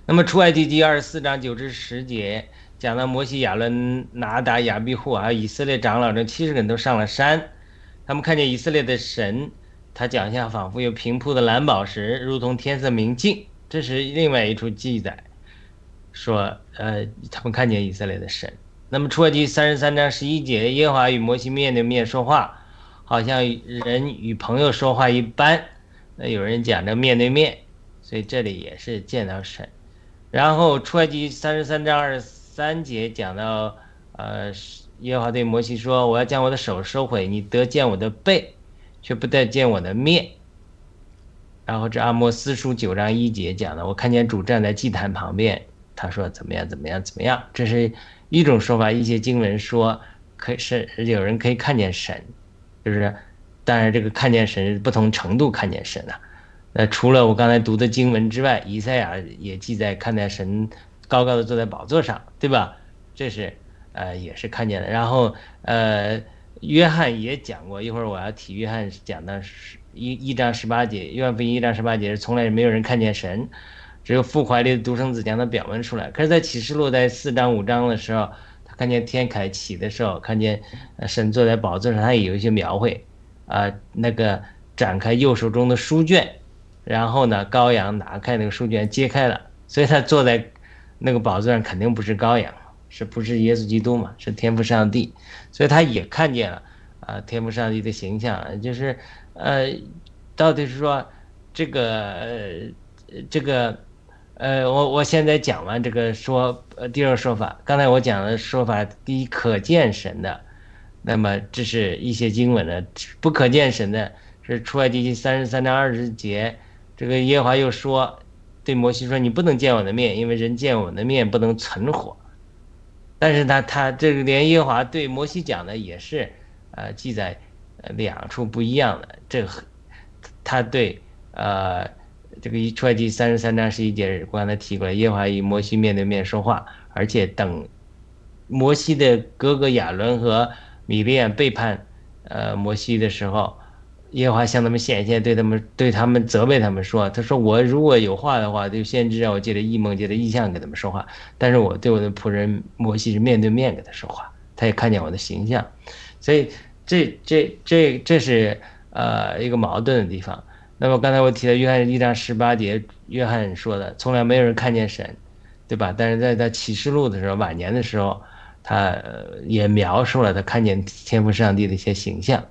那么出埃及记二十四章九至十节讲到摩西、亚伦、拿达、亚比户还有以色列长老这七十个人都上了山，他们看见以色列的神，他脚下仿佛有平铺的蓝宝石，如同天色明镜。这是另外一处记载。说，呃，他们看见以色列的神。那么出埃及三十三章十一节，耶和华与摩西面对面说话，好像人与朋友说话一般。那有人讲着面对面，所以这里也是见到神。然后出埃及三十三章二十三节讲到，呃，耶和华对摩西说：“我要将我的手收回，你得见我的背，却不得见我的面。”然后这阿摩斯书九章一节讲的，我看见主站在祭坛旁边。他说怎么样？怎么样？怎么样？这是一种说法。一些经文说，可以是有人可以看见神，就是，当然这个看见神是不同程度看见神啊。那除了我刚才读的经文之外，以赛亚也记载看见神高高的坐在宝座上，对吧？这是呃也是看见的。然后呃，约翰也讲过，一会儿我要提约翰讲的是一一章十八节，约翰福音一章十八节是从来没有人看见神。只有父怀里的独生子将他表明出来。可是，在启示录在四章五章的时候，他看见天开启的时候，看见神坐在宝座上，他也有一些描绘。啊，那个展开右手中的书卷，然后呢，羔羊拿开那个书卷揭开了，所以他坐在那个宝座上肯定不是羔羊，是不是耶稣基督嘛？是天父上帝，所以他也看见了啊，天父上帝的形象，就是呃，到底是说这个呃这个。呃，我我现在讲完这个说，呃，第二说法，刚才我讲的说法，第一可见神的，那么这是一些经文的，不可见神的，是出埃及记三十三章二十节，这个耶和华又说，对摩西说，你不能见我的面，因为人见我的面不能存活。但是他他这个连耶和华对摩西讲的也是，呃，记载两处不一样的，这个他对，呃。这个一出来第三十三章十一节我，刚才提过了，耶和华与摩西面对面说话，而且等摩西的哥哥亚伦和米利安背叛，呃，摩西的时候，耶和华向他们显现，对他们对他们责备他们说：“他说我如果有话的话，就先知让我借着异梦、借着异象给他们说话，但是我对我的仆人摩西是面对面给他说话，他也看见我的形象，所以这这这这是呃一个矛盾的地方。”那么刚才我提到约翰一章十八节，约翰说的，从来没有人看见神，对吧？但是在他启示录的时候，晚年的时候，他也描述了他看见天赋上帝的一些形象。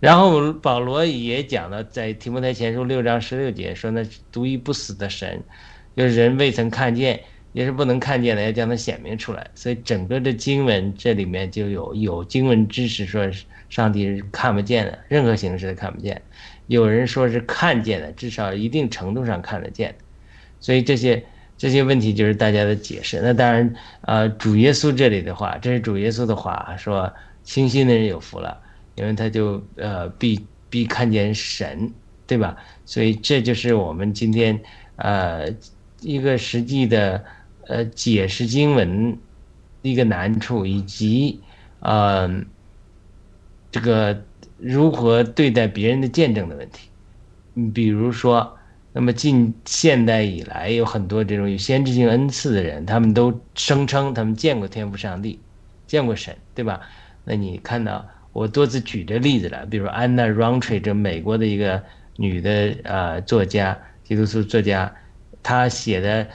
然后保罗也讲了，在提摩太前书六章十六节说，那独一不死的神，就是人未曾看见，也是不能看见的，要将它显明出来。所以整个的经文这里面就有有经文支持说，上帝是看不见的，任何形式都看不见。有人说是看见的，至少一定程度上看得见，所以这些这些问题就是大家的解释。那当然，呃，主耶稣这里的话，这是主耶稣的话，说清心的人有福了，因为他就呃必必看见神，对吧？所以这就是我们今天呃一个实际的呃解释经文一个难处，以及呃这个如何对待别人的见证的问题。你比如说，那么近现代以来，有很多这种有先知性恩赐的人，他们都声称他们见过天赋上帝，见过神，对吧？那你看到我多次举这例子了，比如安娜· r 特 y 这美国的一个女的呃作家，基督徒作家，她写的《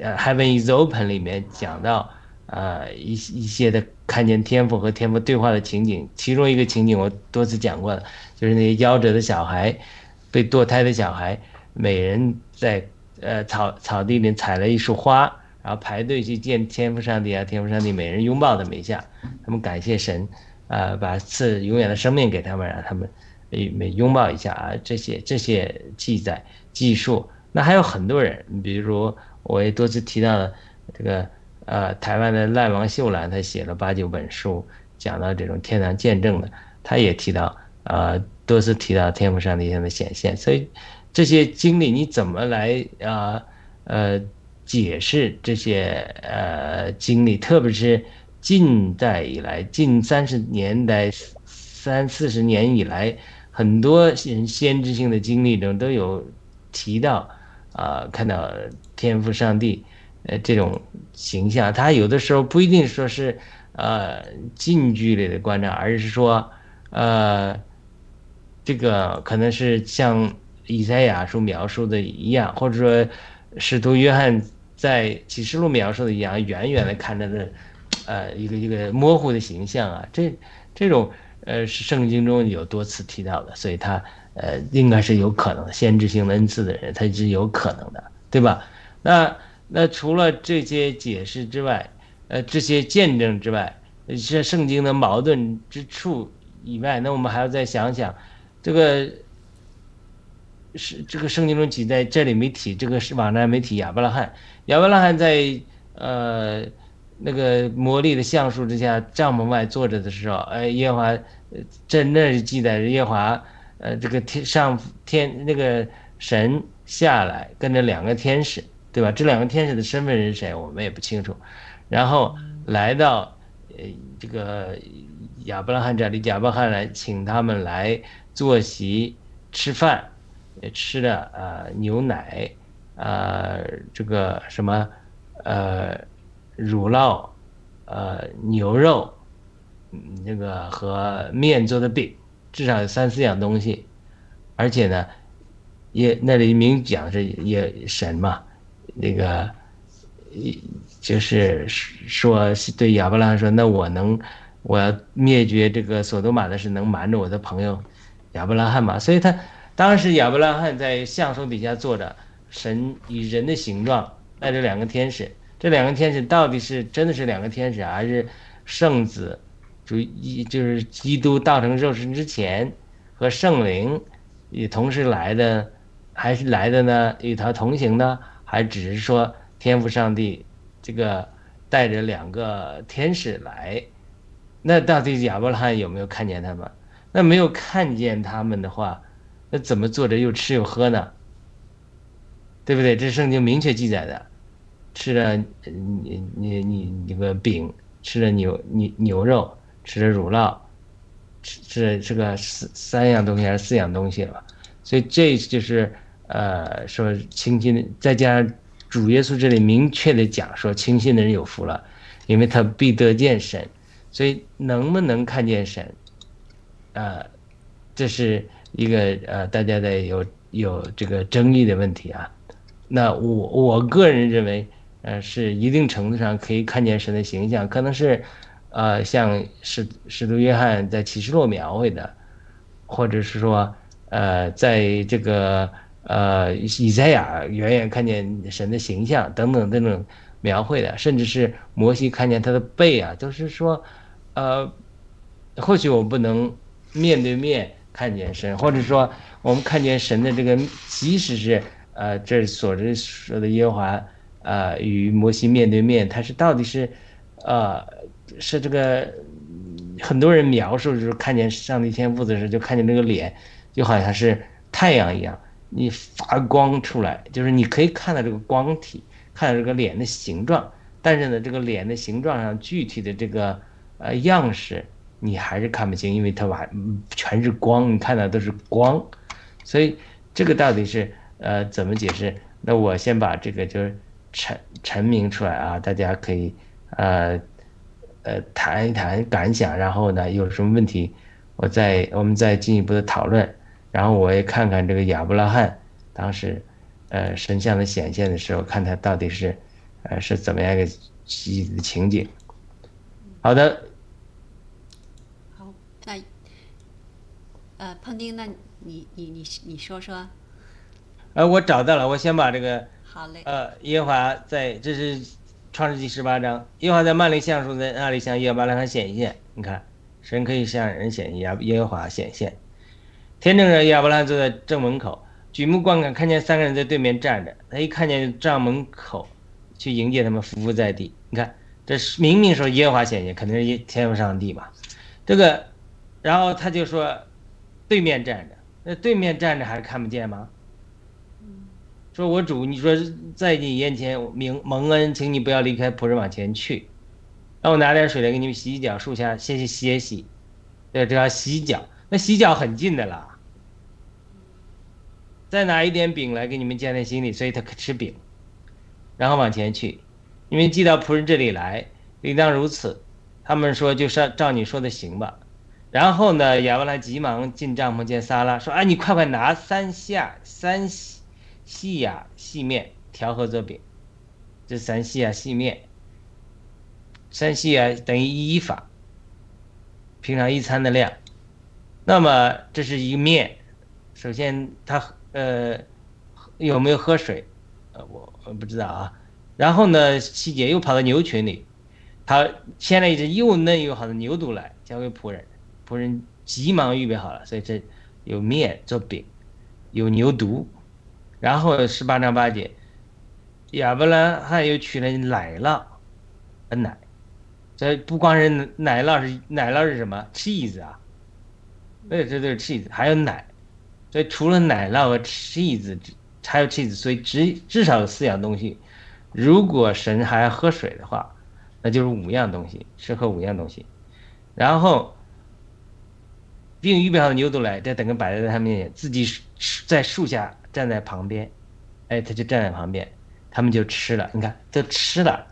呃 Heaven Is Open》里面讲到呃一一些的看见天赋和天赋对话的情景，其中一个情景我多次讲过了，就是那些夭折的小孩，被堕胎的小孩，每人在呃草草地里采了一束花。然后排队去见天父上帝啊，天父上帝每人拥抱他们一下，他们感谢神，啊，把赐永远的生命给他们，让他们每每拥抱一下啊，这些这些记载记述，那还有很多人，比如我也多次提到的这个呃台湾的赖王秀兰，他写了八九本书，讲到这种天堂见证的，他也提到呃多次提到天赋上帝的显现，所以这些经历你怎么来啊呃？解释这些呃经历，特别是近代以来，近三十年代、三四十年以来，很多先先知性的经历中都有提到啊，看到天赋上帝呃这种形象。他有的时候不一定说是呃近距离的观察，而是说呃这个可能是像以赛亚书描述的一样，或者说使徒约翰。在启示录描述的一样，远远的看着的，呃，一个一个模糊的形象啊，这这种呃是圣经中有多次提到的，所以他呃应该是有可能，先知性恩赐的人，他是有可能的，对吧？那那除了这些解释之外，呃，这些见证之外，这圣经的矛盾之处以外，那我们还要再想想这个。是这个圣经中记在这里没提，这个是网站没提亚伯拉罕。亚伯拉罕在呃那个魔力的橡树之下帐篷外坐着的时候，哎，耶和华在那里记载着耶和华呃这个天上天那个神下来跟着两个天使，对吧？这两个天使的身份是谁，我们也不清楚。然后来到呃这个亚伯拉罕这里，亚伯拉罕来请他们来坐席吃饭。吃的呃牛奶，呃这个什么呃乳酪，呃牛肉，那个和面做的饼，至少有三四样东西，而且呢，也那里明讲是也神嘛，那个就是说是对亚伯拉罕说，那我能我要灭绝这个索多玛的是能瞒着我的朋友亚伯拉罕嘛，所以他。当时亚伯拉罕在橡树底下坐着，神以人的形状带着两个天使，这两个天使到底是真的是两个天使，还是圣子，就一就是基督道成肉身之前和圣灵也同时来的，还是来的呢？与他同行呢？还只是说天父上帝这个带着两个天使来？那到底亚伯拉罕有没有看见他们？那没有看见他们的话？那怎么坐着又吃又喝呢？对不对？这圣经明确记载的，吃了你你你你个饼，吃了牛牛牛肉，吃了乳酪，吃吃这个三三样东西还是四样东西了？所以这就是呃说清心，再加上主耶稣这里明确的讲说清信的人有福了，因为他必得见神。所以能不能看见神？啊，这是。一个呃，大家的有有这个争议的问题啊，那我我个人认为，呃，是一定程度上可以看见神的形象，可能是，呃，像使使徒约翰在启示录描绘的，或者是说，呃，在这个呃以赛亚远远看见神的形象等等这种描绘的，甚至是摩西看见他的背啊，都是说，呃，或许我不能面对面。看见神，或者说我们看见神的这个，即使是呃这所这说的耶和华，呃与摩西面对面，他是到底是，呃是这个很多人描述就是看见上帝天父的时候，就看见那个脸，就好像是太阳一样，你发光出来，就是你可以看到这个光体，看到这个脸的形状，但是呢，这个脸的形状上具体的这个呃样式你还是看不清，因为它完全是光，你看到都是光，所以这个到底是呃怎么解释？那我先把这个就是陈陈明出来啊，大家可以呃呃谈一谈感想，然后呢有什么问题，我再我们再进一步的讨论。然后我也看看这个亚伯拉罕当时，呃，神像的显现的时候，看他到底是，呃，是怎么样一个情情景。好的。好，那，呃，胖丁，那你你你你说说。呃，我找到了，我先把这个。好嘞。呃，耶和华在，这是创世纪十八章，耶和华在曼利橡树在那里向亚伯拉罕显现。你看，神可以向人显现，耶和华显现。天正热，亚伯拉坐在正门口，举目观看，看见三个人在对面站着。他一看见帐门口，去迎接他们，伏伏在地。你看，这是明明说耶和华显现，肯定是天父上帝嘛。这个，然后他就说，对面站着，那对面站着还看不见吗？说我主，你说在你眼前明蒙恩，请你不要离开仆人往前去，让我拿点水来给你们洗脚，树下歇歇歇息。对，这要洗脚。那洗脚很近的啦，再拿一点饼来给你们建在心里，所以他可吃饼，然后往前去，你们寄到仆人这里来，应当如此。他们说就是照你说的行吧。然后呢，亚伯拉急忙进帐篷见撒拉，说：“啊，你快快拿三下三细呀细面调和做饼。这三细呀细面，三细呀等于一法，平常一餐的量。”那么这是一个面，首先他呃有没有喝水？呃，我我不知道啊。然后呢，七姐又跑到牛群里，他牵了一只又嫩又好的牛犊来交给仆人，仆人急忙预备好了。所以这有面做饼，有牛犊，然后十八章八节，亚伯拉罕又取了奶酪和，奶，这不光是奶酪是奶酪是什么？cheese 啊。对，这就是 cheese，还有奶，所以除了奶酪和 cheese，还有 cheese，所以至至少有四样东西。如果神还要喝水的话，那就是五样东西，吃喝五样东西。然后，并预备好的牛犊来，再等个摆在他面前，自己在树下站在旁边，哎，他就站在旁边，他们就吃了。你看，都吃了。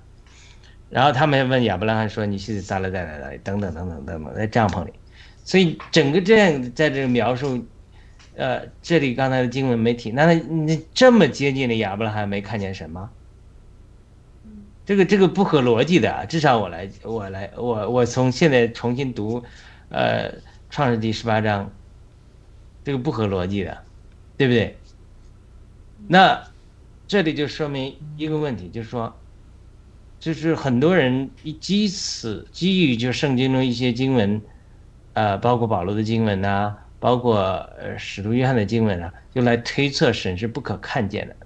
然后他们问亚伯拉罕说：“你妻子撒拉在哪里？”等等等等等等，在帐篷里。所以整个这样在这个描述，呃，这里刚才的经文没提，那那这么接近的亚伯拉罕没看见神吗？这个这个不合逻辑的，至少我来我来我我从现在重新读，呃，创世纪十八章，这个不合逻辑的，对不对？那这里就说明一个问题，就是说，就是很多人基此基于就圣经中一些经文。呃，包括保罗的经文呐，包括呃使徒约翰的经文啊，就来推测神是不可看见的，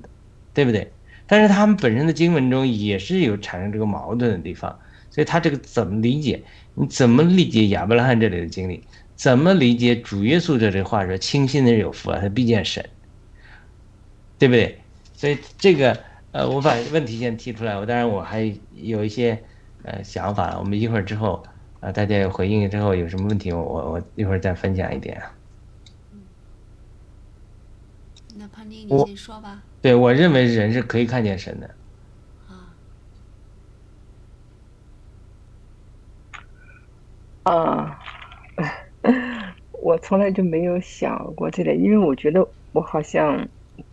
对不对？但是他们本身的经文中也是有产生这个矛盾的地方，所以他这个怎么理解？你怎么理解亚伯拉罕这里的经历？怎么理解主耶稣这句话说“清心的人有福啊，他必见神”，对不对？所以这个呃，我把问题先提出来，我当然我还有一些呃想法，我们一会儿之后。啊，大家有回应之后有什么问题，我我我一会儿再分享一点啊。那潘丁，你先说吧。对，我认为人是可以看见神的。啊。啊，(laughs) 我从来就没有想过这点，因为我觉得我好像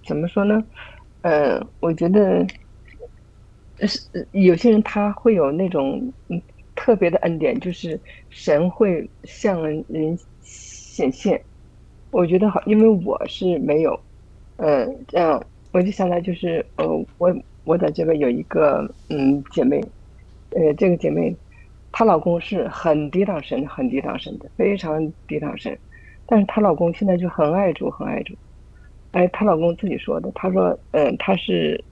怎么说呢？呃，我觉得是有些人他会有那种嗯。特别的恩典就是神会向人显现，我觉得好，因为我是没有，呃，这样我就想到就是，呃，我我在这边有一个嗯姐妹，呃，这个姐妹她老公是很抵挡神、很抵挡神的，非常抵挡神，但是她老公现在就很爱主、很爱主，哎，她老公自己说的，他说，嗯，他是，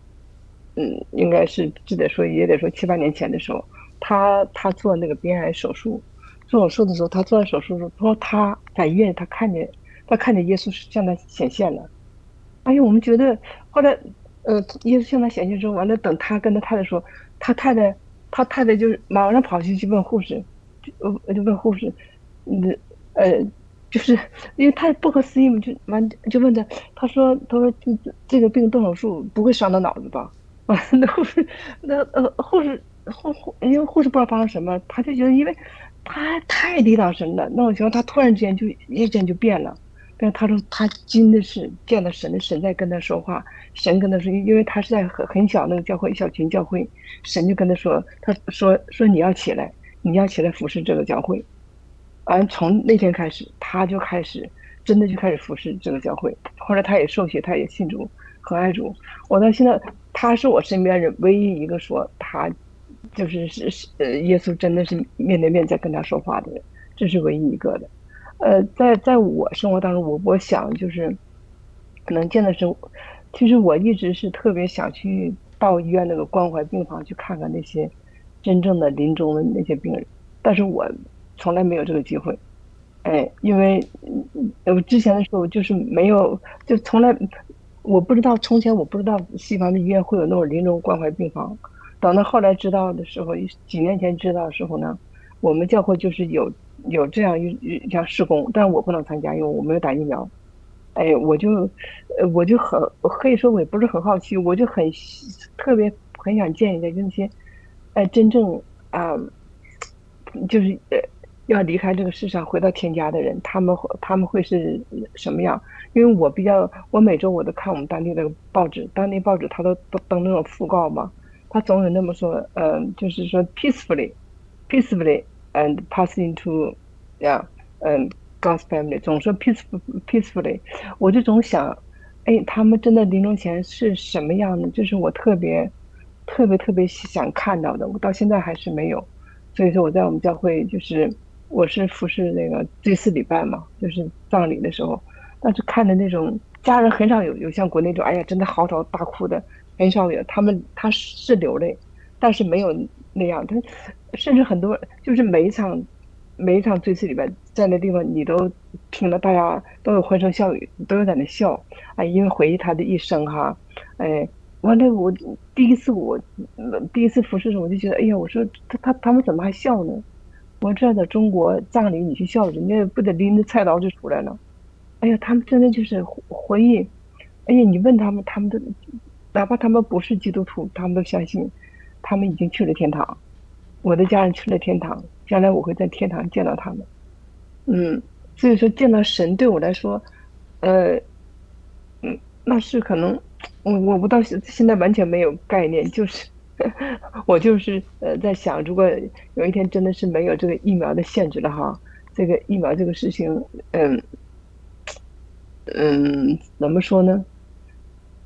嗯，应该是记得说也得说七八年前的时候。他他做那个边癌手术，做手术的时候，他做完手术的时候，他说他在医院，他看见他看见耶稣向他显现了，哎呀，我们觉得后来，呃，耶稣向他显现之后，完了等他跟他太太说，他太太他太太就是马上跑去去问护士，就呃就问护士，嗯呃，就是因为太不可思议嘛，就完就问他，他说他说这这个病动手术不会伤到脑子吧？完 (laughs) 了那护士那呃护士护护因为护士不知道发生什么，他就觉得因为他太抵挡神了，那种情况他突然之间就一间就变了。但是他说他真的是见了神神在跟他说话，神跟他说，因为他是在很很小那个教会小群教会，神就跟他说，他说说你要起来，你要起来服侍这个教会。完从那天开始，他就开始真的就开始服侍这个教会。后来他也受洗，他也信主和爱主。我到现在，他是我身边人唯一一个说他就是是是呃耶稣真的是面对面在跟他说话的人，这是唯一一个的。呃，在在我生活当中，我我想就是可能见的是，其实我一直是特别想去到医院那个关怀病房去看看那些真正的临终的那些病人，但是我从来没有这个机会，哎，因为呃之前的时候就是没有，就从来我不知道，从前我不知道西方的医院会有那种临终关怀病房，等到后来知道的时候，几年前知道的时候呢，我们教会就是有。有这样一一项施工，但我不能参加，因为我没有打疫苗。哎，我就，我就很可以说我也不是很好奇，我就很特别很想见一下，那些，哎，真正啊，就是要离开这个世上回到天家的人，他们他们会是什么样？因为我比较，我每周我都看我们当地的报纸，当地报纸他都都登那种讣告嘛，他总有那么说，嗯，就是说 peacefully，peacefully。and pass into，呀嗯，God's family 总说 peaceful peacefully，我就总想，哎，他们真的临终前是什么样的？就是我特别特别特别想看到的。我到现在还是没有，所以说我在我们教会就是我是服侍那个祭祀礼拜嘛，就是葬礼的时候，但是看的那种家人很少有有像国内这种，哎呀，真的嚎啕大哭的很少有。他们他是流泪，但是没有那样他。甚至很多就是每一场，每一场追思里边，在那地方你都听了，大家都有欢声笑语，都有在那笑，哎，因为回忆他的一生哈，哎，完了我第一次我第一次服侍的时候，我就觉得，哎呀，我说他他他们怎么还笑呢？我这在中国葬礼你去笑，人家不得拎着菜刀就出来了，哎呀，他们真的就是回忆，哎呀，你问他们，他们都哪怕他们不是基督徒，他们都相信，他们已经去了天堂。我的家人去了天堂，将来我会在天堂见到他们。嗯，所以说见到神对我来说，呃，嗯，那是可能，我我不到现现在完全没有概念，就是 (laughs) 我就是呃在想，如果有一天真的是没有这个疫苗的限制了哈，这个疫苗这个事情，嗯嗯，怎么说呢？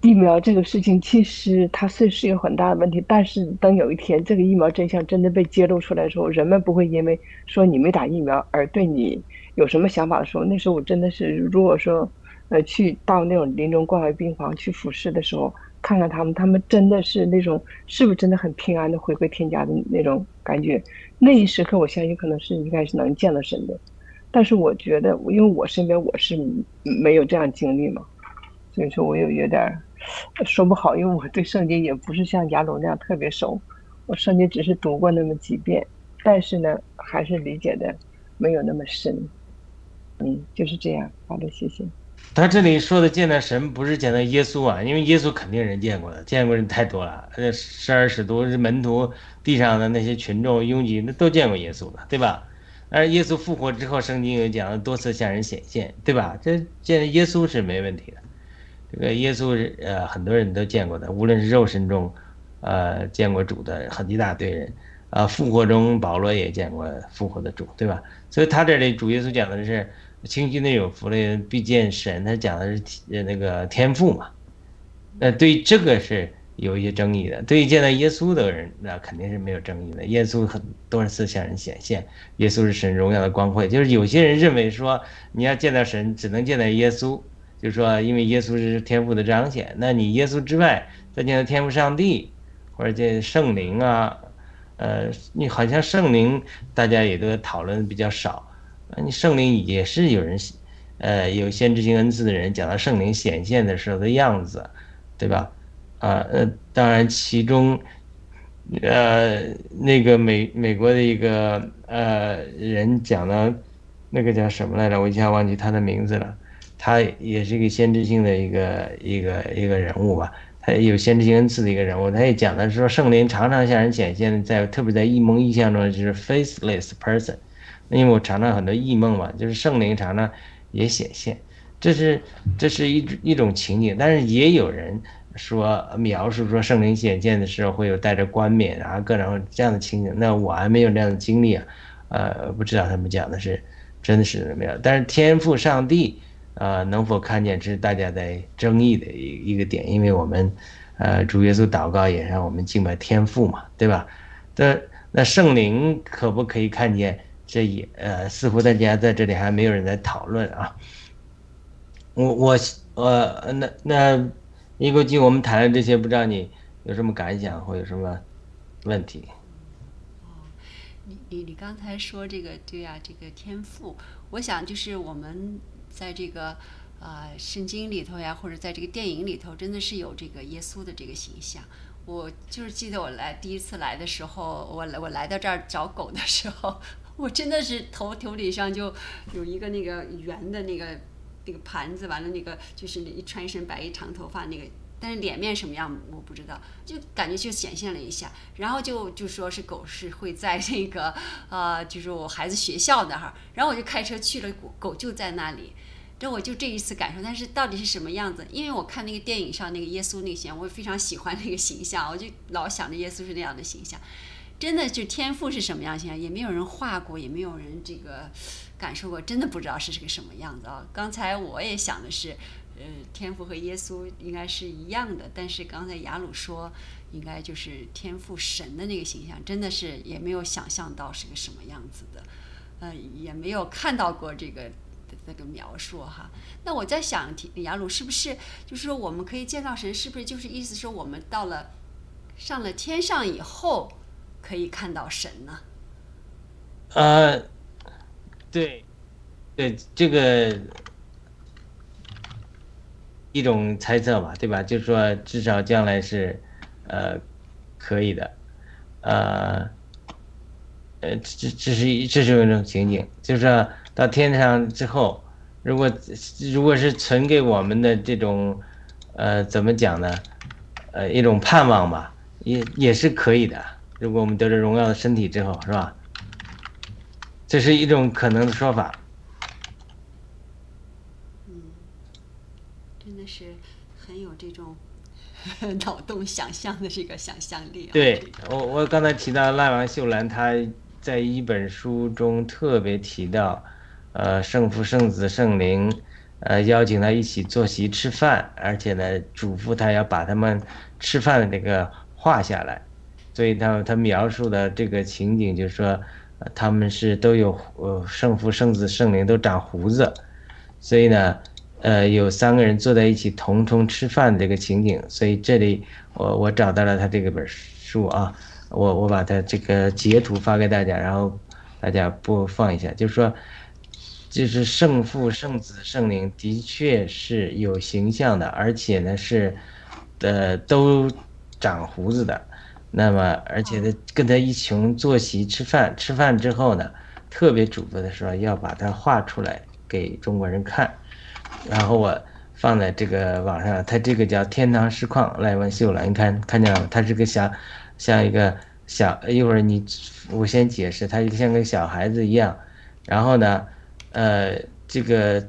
疫苗这个事情，其实它是是有很大的问题，但是等有一天这个疫苗真相真的被揭露出来的时候，人们不会因为说你没打疫苗而对你有什么想法的时候，那时候我真的是，如果说，呃，去到那种临终关怀病房去俯视的时候，看看他们，他们真的是那种是不是真的很平安的回归天家的那种感觉，那一时刻我相信可能是应该是能见到神的，但是我觉得，因为我身边我是没有这样经历嘛，所以说我有有点。说不好，因为我对圣经也不是像亚鲁那样特别熟，我圣经只是读过那么几遍，但是呢，还是理解的没有那么深。嗯，就是这样。好的，谢谢。他这里说的见到神，不是见到耶稣啊，因为耶稣肯定人见过的，见过人太多了。那十二使徒、门徒、地上的那些群众拥挤，那都见过耶稣的，对吧？而耶稣复活之后，圣经有讲了多次向人显现，对吧？这见耶稣是没问题的。这个耶稣是呃很多人都见过的，无论是肉身中，呃见过主的很一大堆人，啊复活中保罗也见过复活的主，对吧？所以他这里主耶稣讲的是清心内有福的人必见神，他讲的是那个天赋嘛。那对这个是有一些争议的。对于见到耶稣的人，那肯定是没有争议的。耶稣很多次向人显现，耶稣是神荣耀的光辉。就是有些人认为说你要见到神，只能见到耶稣。就是说，因为耶稣是天赋的彰显，那你耶稣之外再见到天赋上帝，或者见圣灵啊，呃，你好像圣灵大家也都讨论比较少，啊，你圣灵也是有人，呃有先知性恩赐的人讲到圣灵显现的时候的样子，对吧？啊，呃，当然其中，呃，那个美美国的一个呃人讲到那个叫什么来着？我一下忘记他的名字了。他也是一个先知性的一个一个一个人物吧。他有先知性恩赐的一个人物，他也讲的是说圣灵常常向人显现，在特别在异梦异象中就是 faceless person。因为我常常很多异梦嘛，就是圣灵常常也显现，这是这是一一种情景。但是也有人说描述说圣灵显现的时候会有带着冠冕啊各种这样的情景，那我还没有这样的经历啊，呃，不知道他们讲的是真的是怎么样。但是天赋上帝。呃，能否看见这是大家在争议的一一个点，因为我们，呃，主耶稣祷告也让我们敬拜天父嘛，对吧？那那圣灵可不可以看见？这也呃，似乎大家在这里还没有人在讨论啊。我我呃，那那一国基我们谈了这些，不知道你有什么感想或有什么问题？你你你刚才说这个对呀，这个天赋，我想就是我们。在这个呃圣经里头呀，或者在这个电影里头，真的是有这个耶稣的这个形象。我就是记得我来第一次来的时候，我来我来到这儿找狗的时候，(laughs) 我真的是头头顶上就有一个那个圆的那个那个盘子，完了那个就是一穿一身白衣长头发那个，但是脸面什么样我不知道，就感觉就显现了一下，然后就就说是狗是会在这个呃就是我孩子学校那儿，然后我就开车去了，狗就在那里。这我就这一次感受，但是到底是什么样子？因为我看那个电影上那个耶稣那些，我非常喜欢那个形象，我就老想着耶稣是那样的形象。真的就天赋是什么样形象，也没有人画过，也没有人这个感受过，真的不知道是个什么样子啊。刚才我也想的是，呃，天赋和耶稣应该是一样的，但是刚才雅鲁说应该就是天赋神的那个形象，真的是也没有想象到是个什么样子的，呃，也没有看到过这个。那个描述哈，那我在想，雅鲁是不是就是说，我们可以见到神，是不是就是意思说，我们到了上了天上以后可以看到神呢？呃，对，对，这个一种猜测吧，对吧？就是说，至少将来是呃可以的，呃，呃，这这是一这是一种情景，就是。到天上之后，如果如果是存给我们的这种，呃，怎么讲呢？呃，一种盼望吧，也也是可以的。如果我们得着荣耀的身体之后，是吧？这是一种可能的说法。嗯，真的是很有这种 (laughs) 脑洞想象的这个想象力。对我，我刚才提到赖王秀兰，他在一本书中特别提到。呃，圣父、圣子、圣灵，呃，邀请他一起坐席吃饭，而且呢，嘱咐他要把他们吃饭的这个画下来。所以他他描述的这个情景，就是说，他们是都有呃圣父、圣子、圣灵都长胡子，所以呢，呃，有三个人坐在一起同同吃饭的这个情景。所以这里我我找到了他这个本书啊，我我把它这个截图发给大家，然后大家播放一下，就是说。就是圣父、圣子、圣灵的确是有形象的，而且呢是，呃，都长胡子的。那么，而且呢，跟他一穷坐席吃饭，吃饭之后呢，特别嘱咐的说要把它画出来给中国人看。然后我放在这个网上，他这个叫天堂实况赖文秀了，你看看见了吗？他是个像像一个小，一会儿你我先解释，他像个小孩子一样。然后呢？呃，这个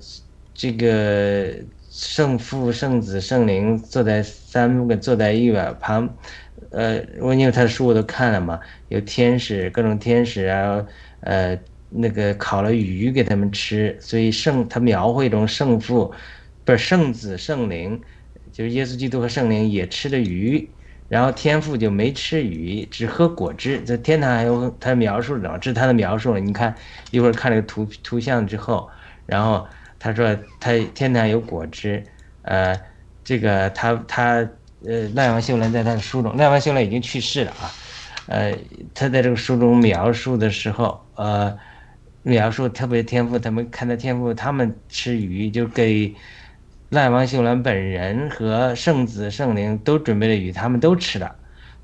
这个圣父、圣子、圣灵坐在三个坐在一碗旁，呃，我因为他的书我都看了嘛，有天使各种天使啊，呃，那个烤了鱼给他们吃，所以圣他描绘一种圣父，不是圣子圣灵，就是耶稣基督和圣灵也吃了鱼，然后天父就没吃鱼，只喝果汁。这天堂还有他描述的，这是他的描述了。你看一会儿看这个图图像之后，然后他说他天堂有果汁，呃，这个他他呃赖王秀兰在他的书中，赖王秀兰已经去世了啊，呃，他在这个书中描述的时候，呃描述特别天赋，他们看到天赋，他们吃鱼就给赖王秀兰本人和圣子圣灵都准备了鱼，他们都吃了，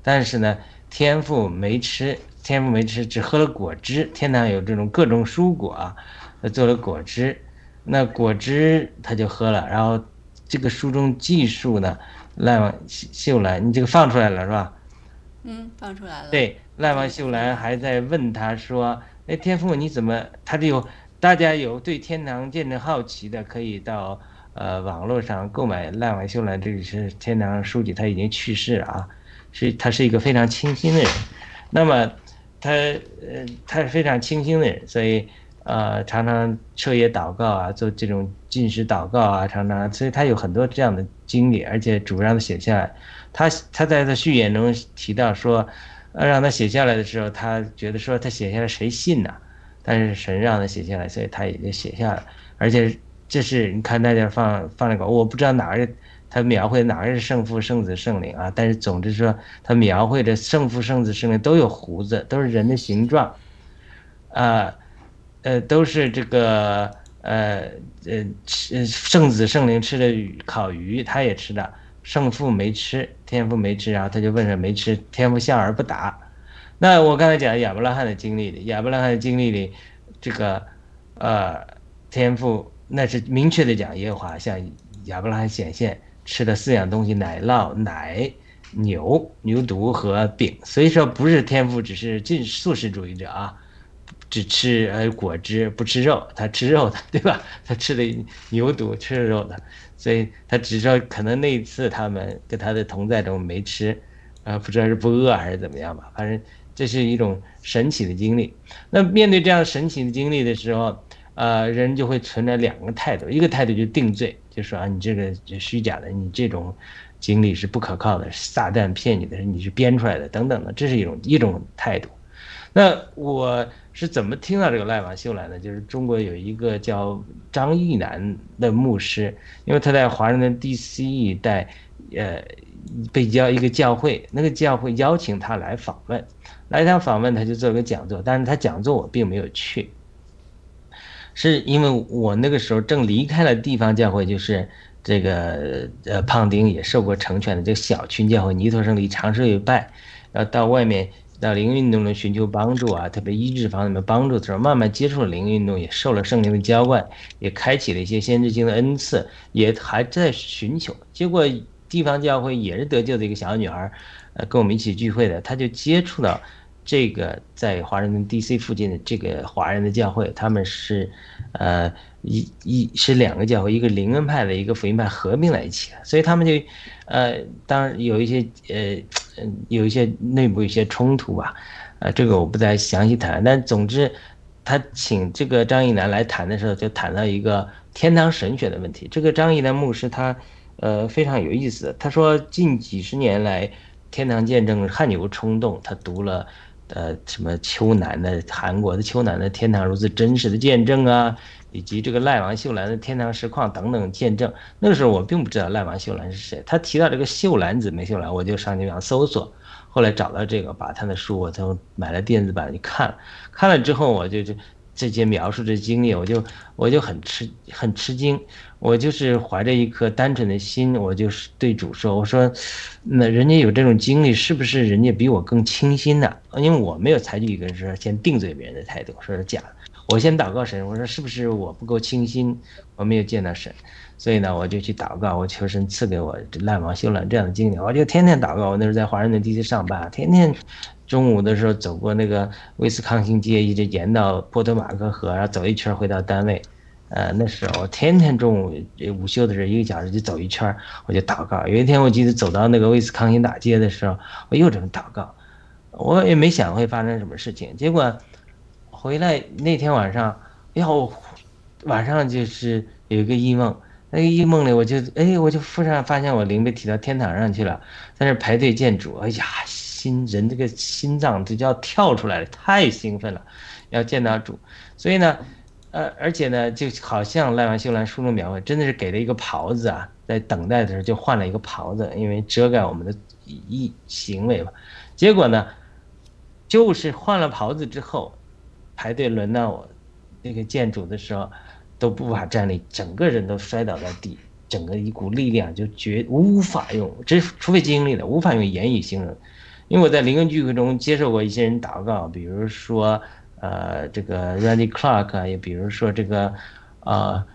但是呢，天父没吃，天父没吃，只喝了果汁。天堂有这种各种蔬果啊，做了果汁，那果汁他就喝了，然后这个书中记述呢，赖王秀兰，你这个放出来了是吧？嗯，放出来了。对，赖王秀兰还在问他说。哎，天父，你怎么？他就有大家有对天堂见证好奇的，可以到呃网络上购买赖婉秀兰，这里是天堂书籍，他已经去世了啊，是他是一个非常清新的人，那么他呃他是非常清新的人，所以呃常常彻夜祷告啊，做这种进食祷告啊，常常，所以他有很多这样的经历，而且主让他写下来，他他在他序言中提到说。呃让他写下来的时候，他觉得说他写下来谁信呢？但是神让他写下来，所以他也就写下了。而且这是你看大家放放那个，我不知道哪个他描绘哪个是圣父、圣子、圣灵啊。但是总之说，他描绘的圣父、圣子、圣灵都有胡子，都是人的形状，啊，呃，都是这个呃呃吃圣子、圣灵吃的鱼烤鱼，他也吃的。圣父没吃，天父没吃，然后他就问说没吃，天父笑而不答。那我刚才讲亚伯拉罕的经历，亚伯拉罕的经历里，这个呃天父那是明确的讲，耶和华向亚伯拉罕显现，吃的四样东西：奶酪、奶、牛、牛犊和饼。所以说不是天赋只是进素食主义者啊，只吃呃果汁不吃肉，他吃肉的 (laughs) 对吧？他吃的牛犊吃肉的。所以他只知道可能那一次他们跟他的同在中没吃，啊，不知道是不饿还是怎么样吧。反正这是一种神奇的经历。那面对这样神奇的经历的时候，呃，人就会存在两个态度，一个态度就定罪，就说啊，你这个虚假的，你这种经历是不可靠的，撒旦骗你的，你是编出来的，等等的，这是一种一种态度。那我。是怎么听到这个赖王秀兰的？就是中国有一个叫张义南的牧师，因为他在华人的 D.C. 一带，呃，被教一个教会，那个教会邀请他来访问，来他访问他就做个讲座，但是他讲座我并没有去，是因为我那个时候正离开了地方教会，就是这个呃胖丁也受过成全的这个小群教会，尼陀圣里长寿一拜，然后到外面。到灵运动中寻求帮助啊，特别医治方面帮助的时候，慢慢接触了灵运动，也受了圣灵的浇灌，也开启了一些先知性的恩赐，也还在寻求。结果地方教会也是得救的一个小女孩，呃，跟我们一起聚会的，她就接触到这个在华盛顿 D.C. 附近的这个华人的教会，他们是，呃，一一是两个教会，一个灵恩派的，一个福音派合并在一起了，所以他们就，呃，当然有一些呃。有一些内部一些冲突吧，呃，这个我不再详细谈。但总之，他请这个张一南来谈的时候，就谈到一个天堂神学的问题。这个张一南牧师他，呃，非常有意思。他说，近几十年来，天堂见证汗牛充栋。他读了，呃，什么秋南的韩国的秋南的天堂如此真实的见证啊。以及这个赖王秀兰的天堂实况等等见证，那个时候我并不知道赖王秀兰是谁。他提到这个秀兰姊妹秀兰，我就上去想搜索，后来找到这个，把他的书我都买了电子版去看。看了之后，我就就这些描述这经历，我就我就很吃很吃惊。我就是怀着一颗单纯的心，我就是对主说：“我说，那人家有这种经历，是不是人家比我更清新呢？因为我没有采取一个说先定罪别人的态度，说是假的。”我先祷告神，我说是不是我不够清新，我没有见到神，所以呢，我就去祷告，我求神赐给我这烂王修兰这样的经历。我就天天祷告，我那时候在华盛顿地区上班，天天中午的时候走过那个威斯康星街，一直沿到波特马克河，然后走一圈回到单位。呃，那时候我天天中午午休的时候一个小时就走一圈，我就祷告。有一天我记得走到那个威斯康星大街的时候，我又这么祷告，我也没想会发生什么事情，结果。回来那天晚上，哎呀，我晚上就是有一个异梦，那个异梦里我就哎，我就忽然发现我灵被提到天堂上去了，在那排队见主，哎呀，心人这个心脏就要跳出来了，太兴奋了，要见到主，所以呢，呃，而且呢，就好像赖完秀兰书中描绘，真的是给了一个袍子啊，在等待的时候就换了一个袍子，因为遮盖我们的意行为嘛，结果呢，就是换了袍子之后。排队轮到我，那个见主的时候，都不法站立，整个人都摔倒在地，整个一股力量就绝无法用，这除非经历了，无法用言语形容。因为我在灵恩聚会中接受过一些人祷告，比如说呃这个 Randy Clark，也比如说这个啊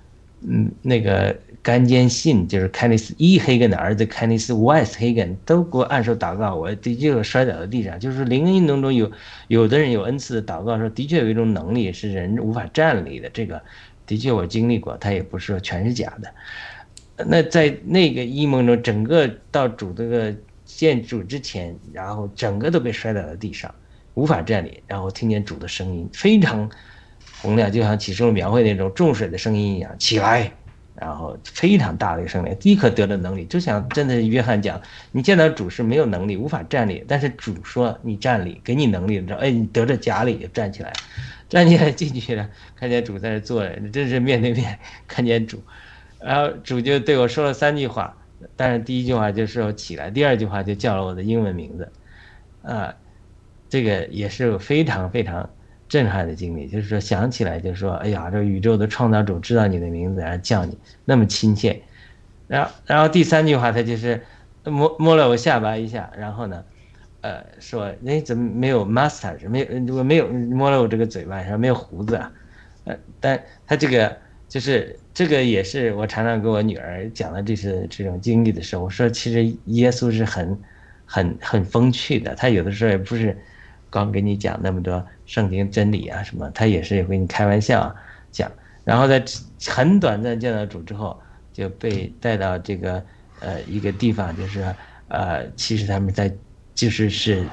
嗯那个。甘坚信就是凯尼斯伊黑根的儿子凯尼斯 West 黑根都给我按手祷告，我的确摔倒在地上。就是灵运动中有有的人有恩赐的祷告说，的确有一种能力是人无法站立的。这个的确我经历过，他也不是说全是假的。那在那个异梦中，整个到主这个建主之前，然后整个都被摔倒在地上，无法站立，然后听见主的声音非常洪亮，就像启示录描绘那种重水的声音一样，起来。然后非常大的一个声音，立刻得了能力，就像真的约翰讲，你见到主是没有能力，无法站立，但是主说你站立，给你能力，你知道，哎，你得着甲力就站起来，站起来进去了，看见主在那坐着，真是面对面看见主，然后主就对我说了三句话，但是第一句话就是我起来，第二句话就叫了我的英文名字，啊，这个也是非常非常。震撼的经历，就是说想起来就说，哎呀，这宇宙的创造主知道你的名字，然后叫你那么亲切，然后，然后第三句话他就是摸摸了我下巴一下，然后呢，呃，说，哎，怎么没有 master？没有，我没有摸了我这个嘴巴，说没有胡子啊，呃，但他这个就是这个也是我常常跟我女儿讲的这些这种经历的时候，我说其实耶稣是很很很风趣的，他有的时候也不是刚给你讲那么多。圣经真理啊，什么他也是会跟你开玩笑讲，然后在很短暂见到主之后，就被带到这个呃一个地方，就是呃其实他们在就是是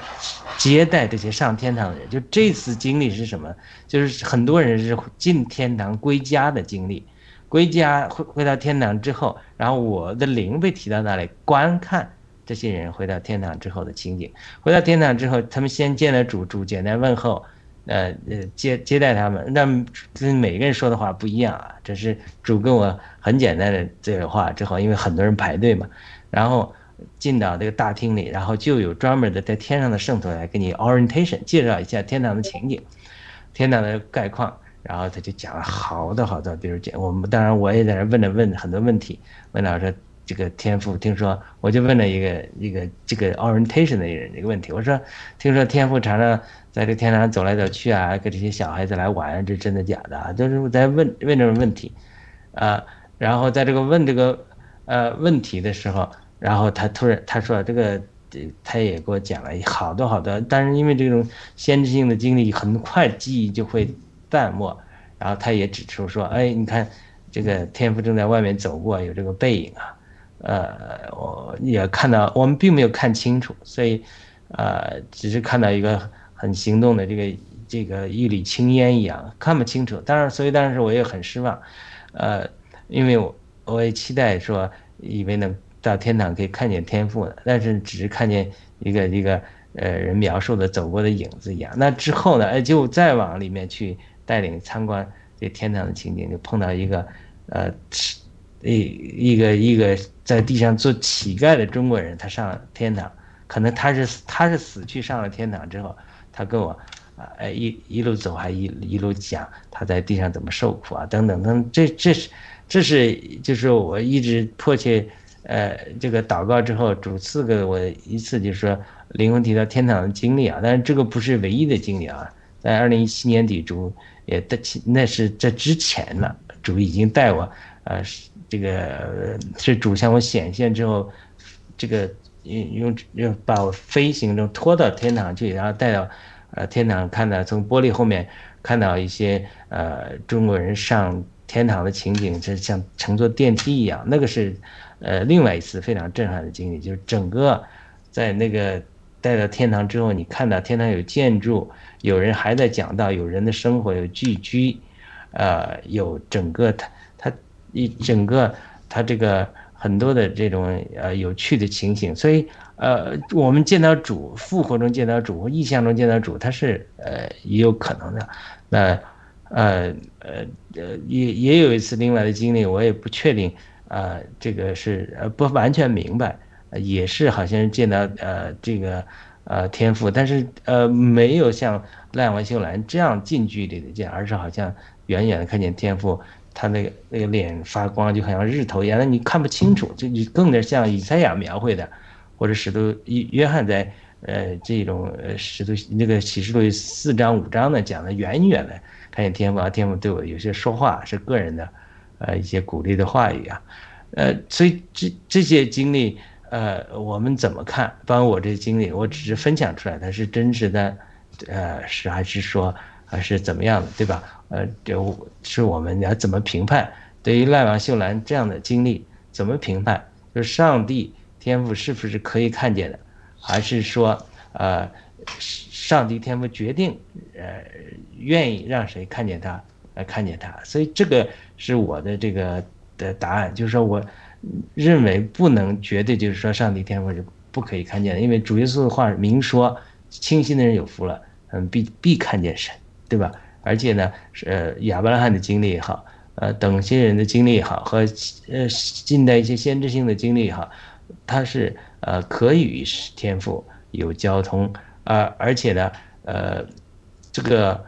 接待这些上天堂的人。就这次经历是什么？就是很多人是进天堂归家的经历，归家回回到天堂之后，然后我的灵被提到那里观看这些人回到天堂之后的情景。回到天堂之后，他们先见了主，主简单问候。呃呃接接待他们，那跟每个人说的话不一样啊。这是主跟我很简单的这个话之后，因为很多人排队嘛，然后进到这个大厅里，然后就有专门的在天上的圣徒来给你 orientation 介绍一下天堂的情景，天堂的概况，然后他就讲了好多好多，比如讲我们当然我也在那问了问很多问题，问到说这个天赋，听说我就问了一个一个这个 orientation 的人一个问题，我说听说天赋常常。在这天上走来走去啊，跟这些小孩子来玩，这真的假的啊？就是我在问问这种问题，啊，然后在这个问这个呃问题的时候，然后他突然他说这个，他也给我讲了好多好多，但是因为这种先知性的经历，很快记忆就会淡漠，然后他也指出说，哎，你看这个天赋正在外面走过，有这个背影啊，呃，我也看到，我们并没有看清楚，所以，呃，只是看到一个。很行动的这个这个一缕青烟一样看不清楚，当然，所以当时我也很失望，呃，因为我我也期待说以为能到天堂可以看见天父的，但是只是看见一个一个呃人描述的走过的影子一样。那之后呢，哎，就再往里面去带领参观这天堂的情景，就碰到一个呃一一个一个在地上做乞丐的中国人，他上了天堂，可能他是他是死去上了天堂之后。他跟我，啊，哎，一一路走，还一一路讲他在地上怎么受苦啊，等等等，这这是，这是就是我一直迫切，呃，这个祷告之后，主赐给我一次，就是说灵魂提到天堂的经历啊，但是这个不是唯一的经历啊，在二零一七年底，主也的那是这之前了，主已经带我，呃，这个是主向我显现之后，这个。用用用把我飞行中拖到天堂去，然后带到，呃，天堂看到从玻璃后面看到一些呃中国人上天堂的情景，就像乘坐电梯一样。那个是，呃，另外一次非常震撼的经历，就是整个在那个带到天堂之后，你看到天堂有建筑，有人还在讲到有人的生活有聚居，呃，有整个他他一整个他这个。很多的这种呃有趣的情形，所以呃我们见到主复活中见到主意象中见到主，它是呃也有可能的。那呃呃呃也也有一次另外的经历，我也不确定啊这个是呃不完全明白，也是好像见到呃这个呃天赋，但是呃没有像赖文秀兰这样近距离的见，而是好像远远的看见天赋，他那个那个脸发光，就好像日头一样，那你看不清楚，就你更得像以赛亚描绘的，或者使徒约约翰在呃这种呃使徒那个启示录四章五章呢讲的远远的看见天父啊，天父对我有些说话是个人的。呃，一些鼓励的话语啊，呃，所以这这些经历，呃，我们怎么看？包括我这经历，我只是分享出来，它是真实的，呃，是还是说还是怎么样的，对吧？呃，就是我们要怎么评判？对于赖王秀兰这样的经历，怎么评判？就是上帝天赋是不是可以看见的，还是说，呃，上帝天赋决定，呃，愿意让谁看见他？来看见他，所以这个是我的这个的答案，就是说我认为不能绝对就是说上帝天赋是不可以看见的，因为主耶稣的话明说，清心的人有福了，嗯，必必看见神，对吧？而且呢，呃，亚伯拉罕的经历也好，呃，等些人的经历也好，和呃近代一些先知性的经历也好，他是呃可以与天赋有交通，啊，而且呢，呃，这个。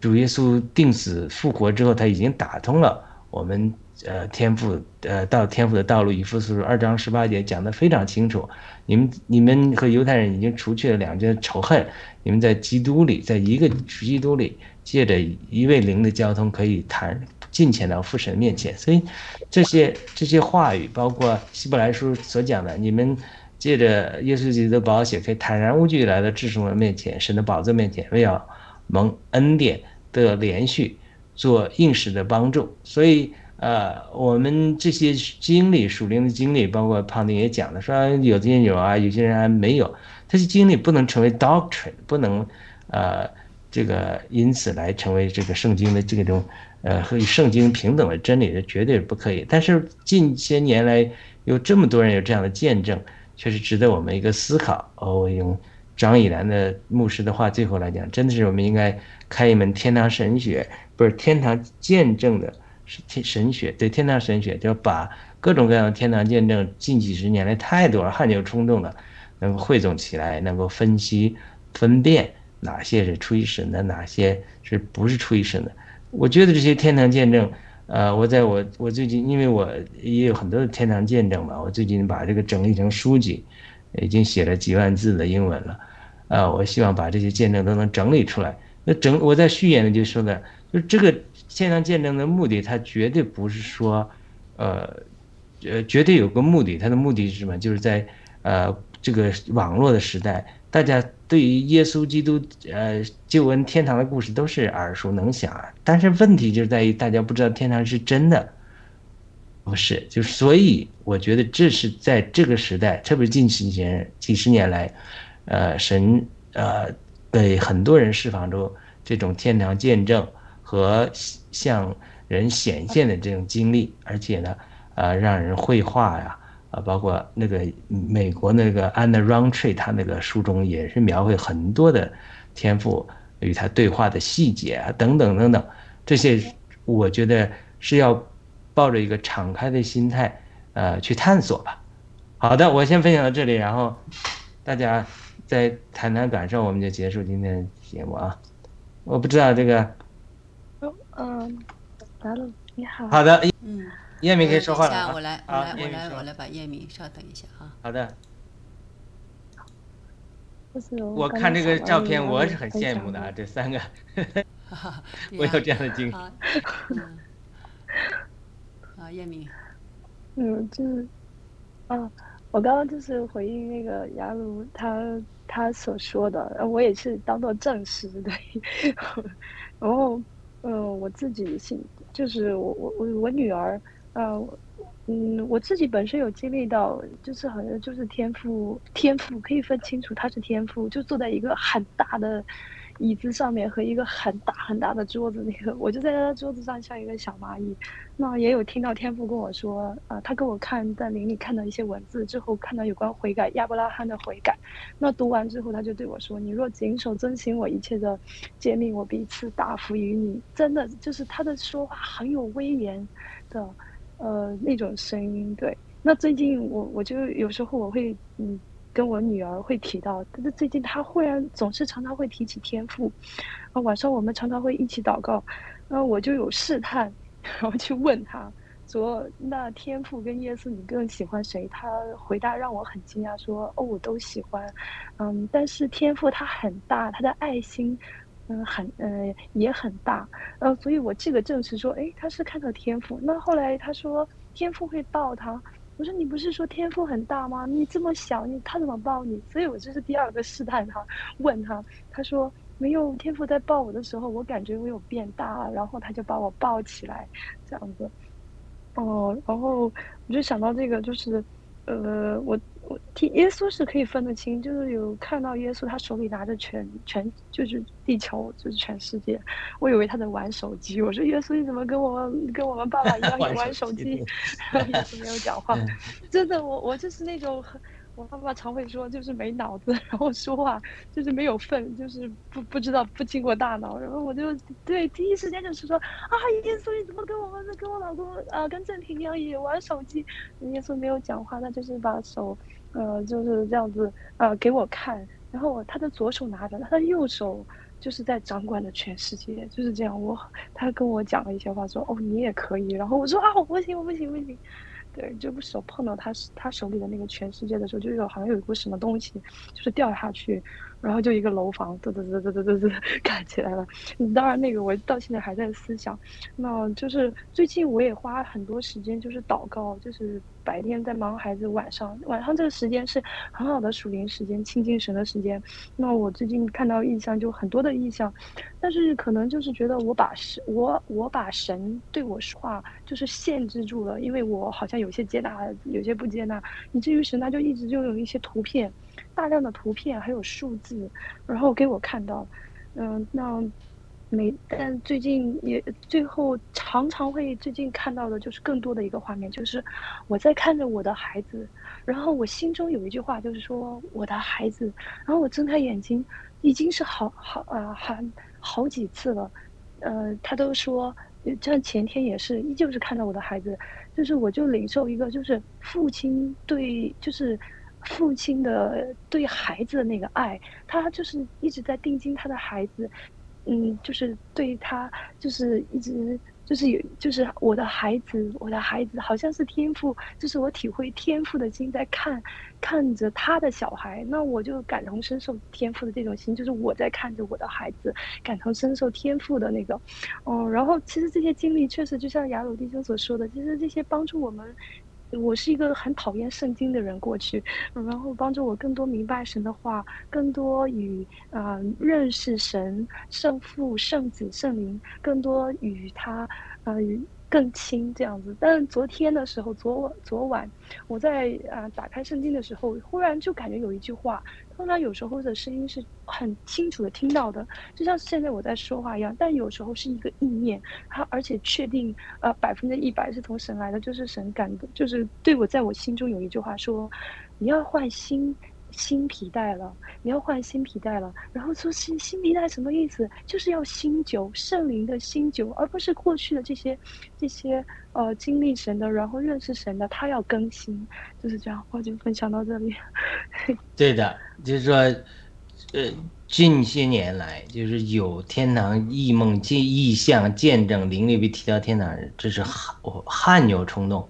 主耶稣定死复活之后，他已经打通了我们呃天赋呃到天赋的道路。以弗所二章十八节讲得非常清楚，你们你们和犹太人已经除去了两件仇恨，你们在基督里，在一个基督里，借着一位灵的交通，可以谈进前到父神面前。所以这些这些话语，包括希伯来书所讲的，你们借着耶稣基督的宝血，可以坦然无惧来到至圣的面前，神的宝座面前，为要。蒙恩典的连续做应时的帮助，所以呃，我们这些经历属灵的经历，包括胖丁也讲了，说有些人有啊，有些人还没有。这些经历不能成为 doctrine，不能呃这个因此来成为这个圣经的这种呃和与圣经平等的真理，这绝对不可以。但是近些年来有这么多人有这样的见证，确实值得我们一个思考。我用。张以兰的牧师的话，最后来讲，真的是我们应该开一门天堂神学，不是天堂见证的神神学，对天堂神学，就把各种各样的天堂见证，近几十年来太多了，汗牛充栋的，能够汇总起来，能够分析分辨哪些是出于神的，哪些是不是出于神的。我觉得这些天堂见证，呃，我在我我最近，因为我也有很多的天堂见证嘛，我最近把这个整理成书籍。已经写了几万字的英文了，啊，我希望把这些见证都能整理出来。那整我在序言里就说的，就这个天堂见证的目的，它绝对不是说，呃，呃，绝对有个目的。它的目的是什么？就是在呃这个网络的时代，大家对于耶稣基督呃救恩天堂的故事都是耳熟能详啊。但是问题就在于大家不知道天堂是真的。不是，就所以我觉得这是在这个时代，特别是近几年、几十年来，呃，神呃给很多人释放出这种天堂见证和向人显现的这种经历，而且呢，呃，让人绘画呀，啊，包括那个美国那个 Anna Rountree，他那个书中也是描绘很多的天赋与他对话的细节啊，等等等等，这些我觉得是要。抱着一个敞开的心态，呃，去探索吧。好的，我先分享到这里，然后大家再谈谈感受，我们就结束今天的节目啊。我不知道这个，嗯，来了，你好。好的，嗯，叶明可以说话了。我来，我来，我来，我来把叶明，稍等一下啊。好的。我看这个照片，我是很羡慕的啊，这三个，(laughs) 我有这样的经历。啊，叶明，嗯，就是，啊，我刚刚就是回应那个雅鲁他他所说的，我也是当做证实 (laughs) 对，(laughs) 然后，嗯，我自己信，就是我我我我女儿，呃，嗯，我自己本身有经历到，就是好像就是天赋天赋可以分清楚他是天赋，就坐在一个很大的。椅子上面和一个很大很大的桌子，那个我就在他的桌子上像一个小蚂蚁。那也有听到天赋跟我说，啊，他跟我看在林里看到一些文字之后，看到有关悔改亚伯拉罕的悔改。那读完之后，他就对我说：“你若谨守遵行我一切的诫命，我必赐大福于你。”真的就是他的说话很有威严的，呃，那种声音。对。那最近我我就有时候我会嗯。跟我女儿会提到，但是最近她忽然总是常常会提起天赋，啊，晚上我们常常会一起祷告，然后我就有试探，然后去问她说：“那天赋跟耶稣，你更喜欢谁？”她回答让我很惊讶，说：“哦，我都喜欢，嗯，但是天赋他很大，他的爱心，嗯，很呃也很大，呃，所以我这个证实说，哎，他是看到天赋。那后来他说天赋会抱他。”我说你不是说天赋很大吗？你这么小，你他怎么抱你？所以我这是第二个试探他，问他，他说没有天赋在抱我的时候，我感觉我有变大，然后他就把我抱起来，这样子。哦，然后我就想到这个，就是，呃，我。我听耶稣是可以分得清，就是有看到耶稣，他手里拿着全全就是地球，就是全世界。我以为他在玩手机，我说耶稣你怎么跟我们跟我们爸爸 (laughs) 一样也玩手机？耶稣没有讲话，真的，我我就是那种。我爸爸常会说，就是没脑子，然后说话就是没有份，就是不不知道不经过大脑。然后我就对第一时间就是说啊，耶稣你怎么跟我们跟我老公啊跟郑婷一样也玩手机？耶稣没有讲话，他就是把手呃就是这样子呃给我看，然后他的左手拿着，他的右手就是在掌管着全世界，就是这样。我他跟我讲了一些话，说哦你也可以，然后我说啊我不行我不行不行。对，这部手碰到他他手里的那个全世界的时候，就有好像有一股什么东西，就是掉下去。然后就一个楼房，嘚嘚嘚嘚嘚嘚嘚 (laughs) 盖起来了。当然，那个我到现在还在思想。那就是最近我也花很多时间，就是祷告，就是白天在忙孩子，晚上晚上这个时间是很好的属灵时间，亲近神的时间。那我最近看到意象，就很多的意象，但是可能就是觉得我把神，我我把神对我说话就是限制住了，因为我好像有些接纳，有些不接纳，以至于神他就一直就有一些图片。大量的图片还有数字，然后给我看到，嗯，那每但最近也最后常常会最近看到的就是更多的一个画面，就是我在看着我的孩子，然后我心中有一句话就是说我的孩子，然后我睁开眼睛，已经是好好啊好好几次了，呃，他都说，像前天也是，依旧是看到我的孩子，就是我就领受一个就是父亲对就是。父亲的对孩子的那个爱，他就是一直在定睛他的孩子，嗯，就是对他，就是一直就是有，就是我的孩子，我的孩子，好像是天赋，就是我体会天赋的心在看，看着他的小孩，那我就感同身受天赋的这种心，就是我在看着我的孩子，感同身受天赋的那个，哦，然后其实这些经历确实就像雅鲁弟兄所说的，其实这些帮助我们。我是一个很讨厌圣经的人，过去，然后帮助我更多明白神的话，更多与啊认识神圣父、圣子、圣灵，更多与他呃更亲这样子。但昨天的时候，昨晚昨晚我在啊打开圣经的时候，忽然就感觉有一句话。通常有时候的声音是很清楚的听到的，就像现在我在说话一样。但有时候是一个意念，它而且确定呃百分之一百是从神来的，就是神感的，就是对我在我心中有一句话说，你要换新。新皮带了，你要换新皮带了。然后说新新皮带什么意思？就是要新酒，圣灵的新酒，而不是过去的这些这些呃经历神的，然后认识神的，他要更新，就是这样。我就分享到这里。(laughs) 对的，就是说，呃，近些年来，就是有天堂异梦、见异象、见证、灵力被提到天堂，这是汗汗牛冲动。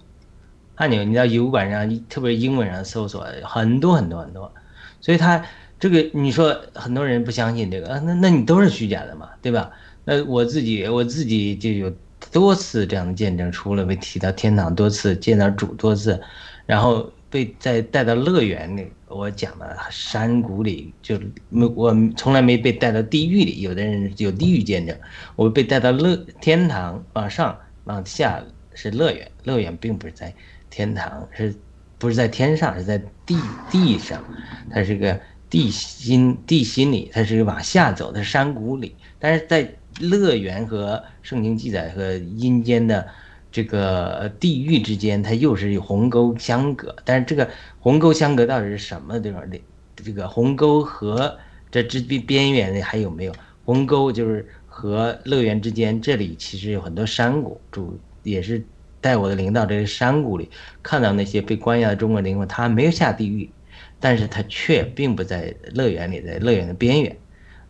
汗牛，你在油管上，特别是英文上搜索很多很多很多，所以他这个你说很多人不相信这个，啊那那你都是虚假的嘛，对吧？那我自己我自己就有多次这样的见证，除了被提到天堂多次，见到主多次，然后被再带到乐园里，我讲的山谷里，就没我从来没被带到地狱里，有的人有地狱见证，我被带到乐天堂往上往下是乐园，乐园并不是在。天堂是，不是在天上，是在地地上，它是个地心地心里，它是往下走的山谷里。但是在乐园和圣经记载和阴间的这个地狱之间，它又是有鸿沟相隔。但是这个鸿沟相隔到底是什么地方的？这个鸿沟和这之边边缘的还有没有鸿沟？就是和乐园之间，这里其实有很多山谷，主也是。带我的灵到这个山谷里，看到那些被关押的中国灵魂，他没有下地狱，但是他却并不在乐园里，在乐园的边缘。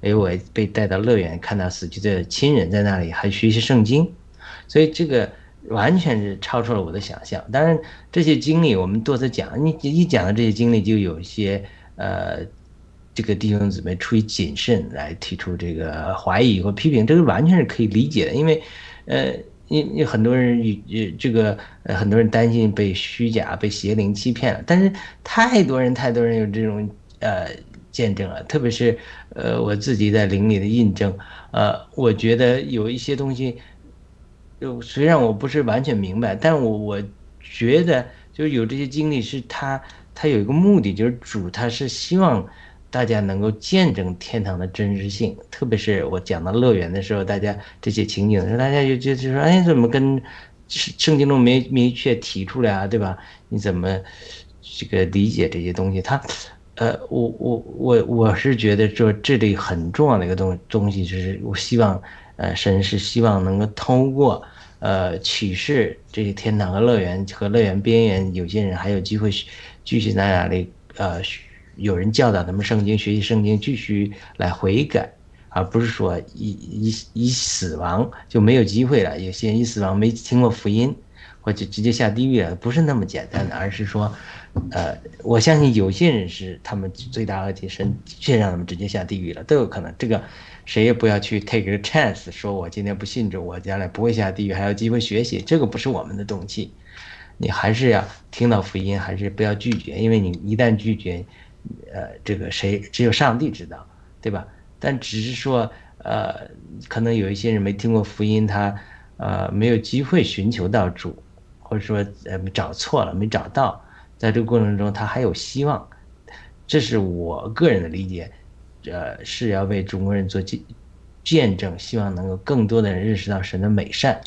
哎，我被带到乐园，看到死去的亲人在那里还学习圣经，所以这个完全是超出了我的想象。当然，这些经历我们多次讲，你一讲到这些经历，就有一些呃，这个弟兄姊妹出于谨慎来提出这个怀疑或批评，这个完全是可以理解的，因为呃，因因很多人与这个呃很多人担心被虚假、被邪灵欺骗了，但是太多人太多人有这种呃。见证了，特别是，呃，我自己在灵里的印证，呃，我觉得有一些东西，就虽然我不是完全明白，但我我觉得就有这些经历是他他有一个目的，就是主他是希望大家能够见证天堂的真实性，特别是我讲到乐园的时候，大家这些情景的时候，大家就就就说，哎，怎么跟圣经中没明确提出来啊，对吧？你怎么这个理解这些东西？他。呃，我我我我是觉得说这里很重要的一个东东西，就是我希望，呃，神是希望能够通过，呃，启示这些天堂和乐园和乐园边缘，有些人还有机会继续在那里，呃，有人教导他们圣经，学习圣经，继续来悔改，而不是说一一一死亡就没有机会了。有些人一死亡没听过福音，或者直接下地狱了，不是那么简单的，而是说。呃，我相信有些人是他们罪大恶极，神却让他们直接下地狱了，都有可能。这个谁也不要去 take a chance，说我今天不信主，我将来不会下地狱，还有机会学习，这个不是我们的动机。你还是要听到福音，还是不要拒绝，因为你一旦拒绝，呃，这个谁只有上帝知道，对吧？但只是说，呃，可能有一些人没听过福音，他呃没有机会寻求到主，或者说呃找错了，没找到。在这个过程中，他还有希望，这是我个人的理解，呃，是要为中国人做见见证，希望能够更多的人认识到神的美善，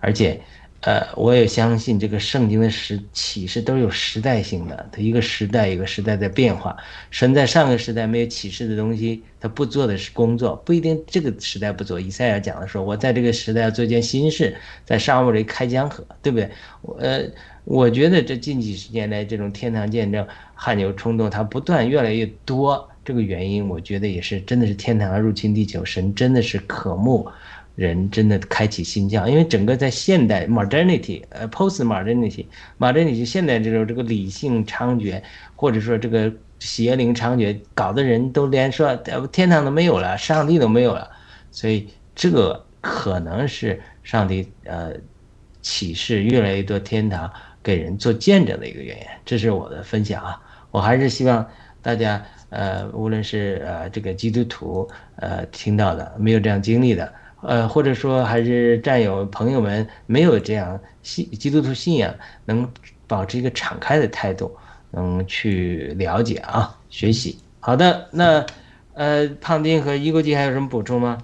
而且，呃，我也相信这个圣经的时启示都有时代性的，它一个时代一个时代在变化，神在上个时代没有启示的东西，他不做的是工作，不一定这个时代不做。以赛亚讲的说，我在这个时代要做件新事，在沙漠里开江河，对不对？呃。我觉得这近几十年来，这种天堂见证、汗牛充栋，它不断越来越多。这个原因，我觉得也是真的是天堂入侵地球，神真的是渴慕人真的开启新教。因为整个在现代 modernity，呃，post modernity，modernity 现代这种这个理性猖獗，或者说这个邪灵猖獗，搞得人都连说天堂都没有了，上帝都没有了。所以这可能是上帝呃启示越来越多天堂。给人做见证的一个原因，这是我的分享啊！我还是希望大家，呃，无论是呃这个基督徒，呃听到的没有这样经历的，呃或者说还是战友朋友们没有这样信基督徒信仰，能保持一个敞开的态度，能去了解啊，学习。好的，那呃胖丁和一国际还有什么补充吗？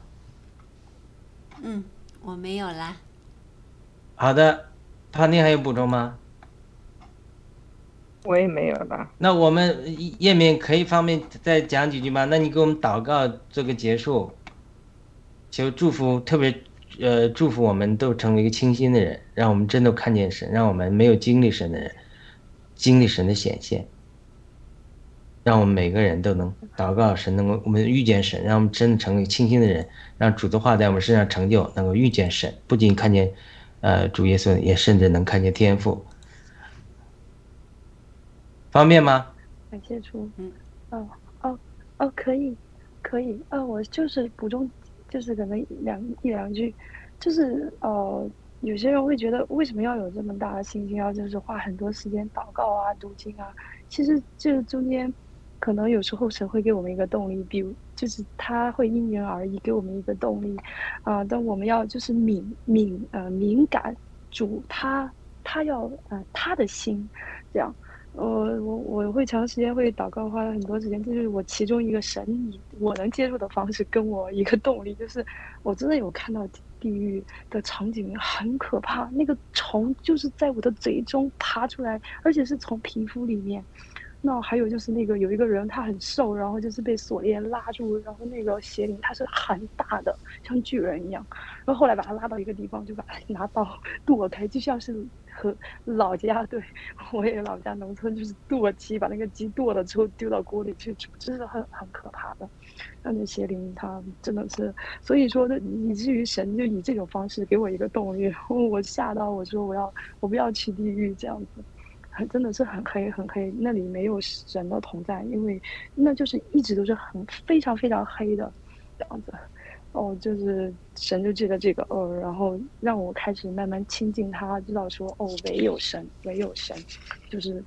嗯，我没有啦。好的，胖丁还有补充吗？我也没有了。那我们页面可以方便再讲几句吗？那你给我们祷告做个结束，求祝福，特别呃祝福我们都成为一个清新的人，让我们真的看见神，让我们没有经历神的人经历神的显现，让我们每个人都能祷告神能够我们遇见神，让我们真的成为清新的人，让主的话在我们身上成就，能够遇见神，不仅看见呃主耶稣，也甚至能看见天赋。方便吗？感谢出，嗯，哦，哦，哦，可以，可以，哦，我就是补充，就是可能两一两句，就是呃，有些人会觉得为什么要有这么大的信心，要就是花很多时间祷告啊、读经啊，其实这中间可能有时候神会给我们一个动力，比如就是他会因人而异给我们一个动力，啊，但我们要就是敏敏呃敏感主他他要呃他的心这样。我我我会长时间会祷告，花了很多时间，这就是我其中一个神你我能接触的方式，跟我一个动力，就是我真的有看到地狱的场景很可怕，那个虫就是在我的嘴中爬出来，而且是从皮肤里面，那还有就是那个有一个人他很瘦，然后就是被锁链拉住，然后那个邪灵他是很大的，像巨人一样，然后后来把他拉到一个地方，就把他拿刀剁开，就像是和 (laughs) 老家对我也老家农村就是剁鸡，把那个鸡剁了之后丢到锅里去煮，这是很很可怕的。那那邪灵他真的是，所以说的以至于神就以这种方式给我一个动力，(laughs) 我吓到我说我要我不要去地狱这样子。很真的是很黑很黑，那里没有神的同在，因为那就是一直都是很非常非常黑的这样子。哦，就是神就记得这个，哦，然后让我开始慢慢亲近他，知道说，哦，唯有神，唯有神，就是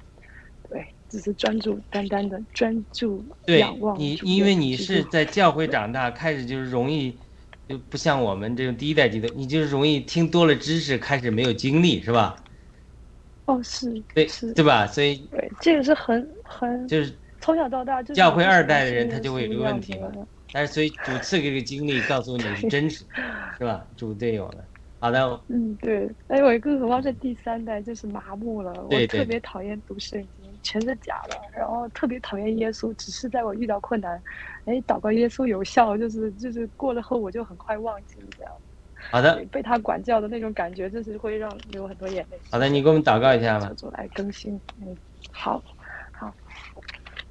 对，只是专注单单的专注仰望。你因为你是在教会长大，开始就是容易，就不像我们这种第一代基督，你就是容易听多了知识，开始没有精力，是吧？哦，是对，是，对吧？所以对，这个是很很就是从小到大，教会二代的人他就会有这个问题嘛。但是所以主赐给这个经历告诉你是真实，是吧？主队友的，好的。嗯，对。哎，我更何况是第三代，就是麻木了。我特别讨厌读圣经，全是假的。然后特别讨厌耶稣，只是在我遇到困难，哎，祷告耶稣有效，就是就是过了后我就很快忘记这样。好的，被他管教的那种感觉，就是会让流很多眼泪。好的，你给我们祷告一下吧。来更新，嗯，好。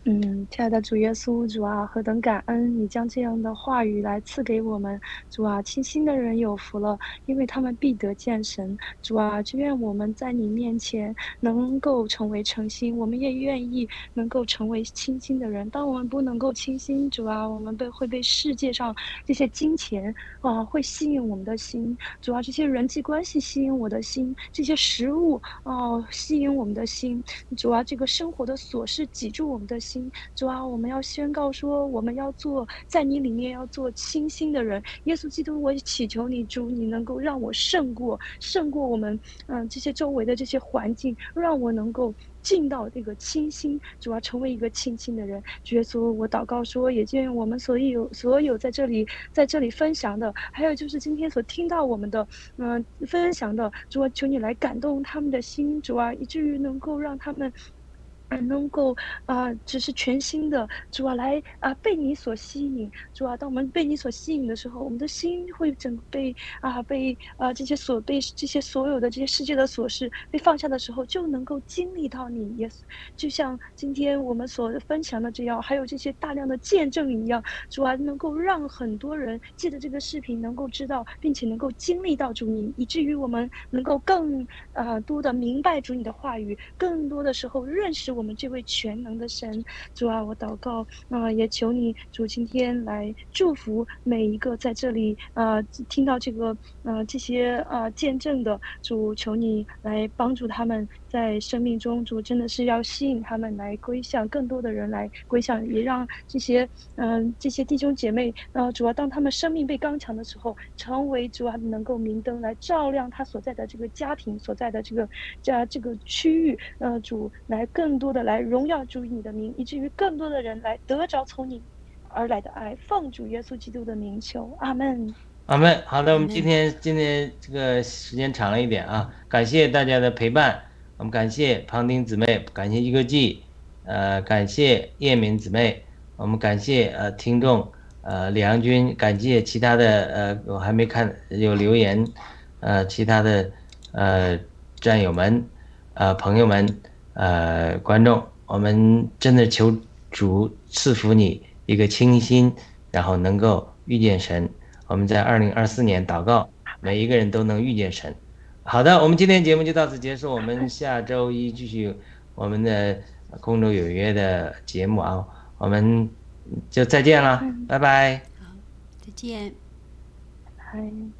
嗯，亲爱的主耶稣，主啊，何等感恩你将这样的话语来赐给我们。主啊，清心的人有福了，因为他们必得见神。主啊，只愿我们在你面前能够成为诚心，我们也愿意能够成为清心的人。当我们不能够清心，主啊，我们被会被世界上这些金钱啊会吸引我们的心。主啊，这些人际关系吸引我的心，这些食物啊吸引我们的心。主啊，这个生活的琐事挤住我们的心。主啊，我们要宣告说，我们要做在你里面要做清新的人。耶稣基督，我祈求你，主，你能够让我胜过胜过我们嗯这些周围的这些环境，让我能够进到这个清新，主啊，成为一个清新的人。耶稣，我祷告说，也愿我们所有所有在这里在这里分享的，还有就是今天所听到我们的嗯分享的，主啊，求你来感动他们的心，主啊，以至于能够让他们。能够啊，只是全新的主啊，来啊被你所吸引，主啊，当我们被你所吸引的时候，我们的心会整被啊被啊这些所被这些所有的这些世界的琐事被放下的时候，就能够经历到你，也就像今天我们所分享的这样，还有这些大量的见证一样，主啊，能够让很多人借着这个视频能够知道，并且能够经历到主你，以至于我们能够更啊多的明白主你的话语，更多的时候认识我。我们这位全能的神，主啊，我祷告啊，也求你主今天来祝福每一个在这里呃听到这个呃这些呃见证的。主，求你来帮助他们在生命中，主真的是要吸引他们来归向更多的人来归向，也让这些嗯这些弟兄姐妹呃主要当他们生命被刚强的时候，成为主要能够明灯来照亮他所在的这个家庭所在的这个家这个区域，呃主来更多。的来荣耀主你的名，以至于更多的人来得着从你而来的爱，奉主耶稣基督的名求，阿门。阿门。好的，我们今天今天这个时间长了一点啊，感谢大家的陪伴，我们感谢庞丁姊妹，感谢一个季，呃，感谢叶敏姊妹，我们感谢呃听众呃李阳军，感谢其他的呃我还没看有留言，呃其他的呃战友们，呃朋友们。呃，观众，我们真的求主赐福你一个清心，然后能够遇见神。我们在二零二四年祷告，每一个人都能遇见神。好的，我们今天节目就到此结束，我们下周一继续我们的空中有约的节目啊，我们就再见了，拜拜。好，再见。拜。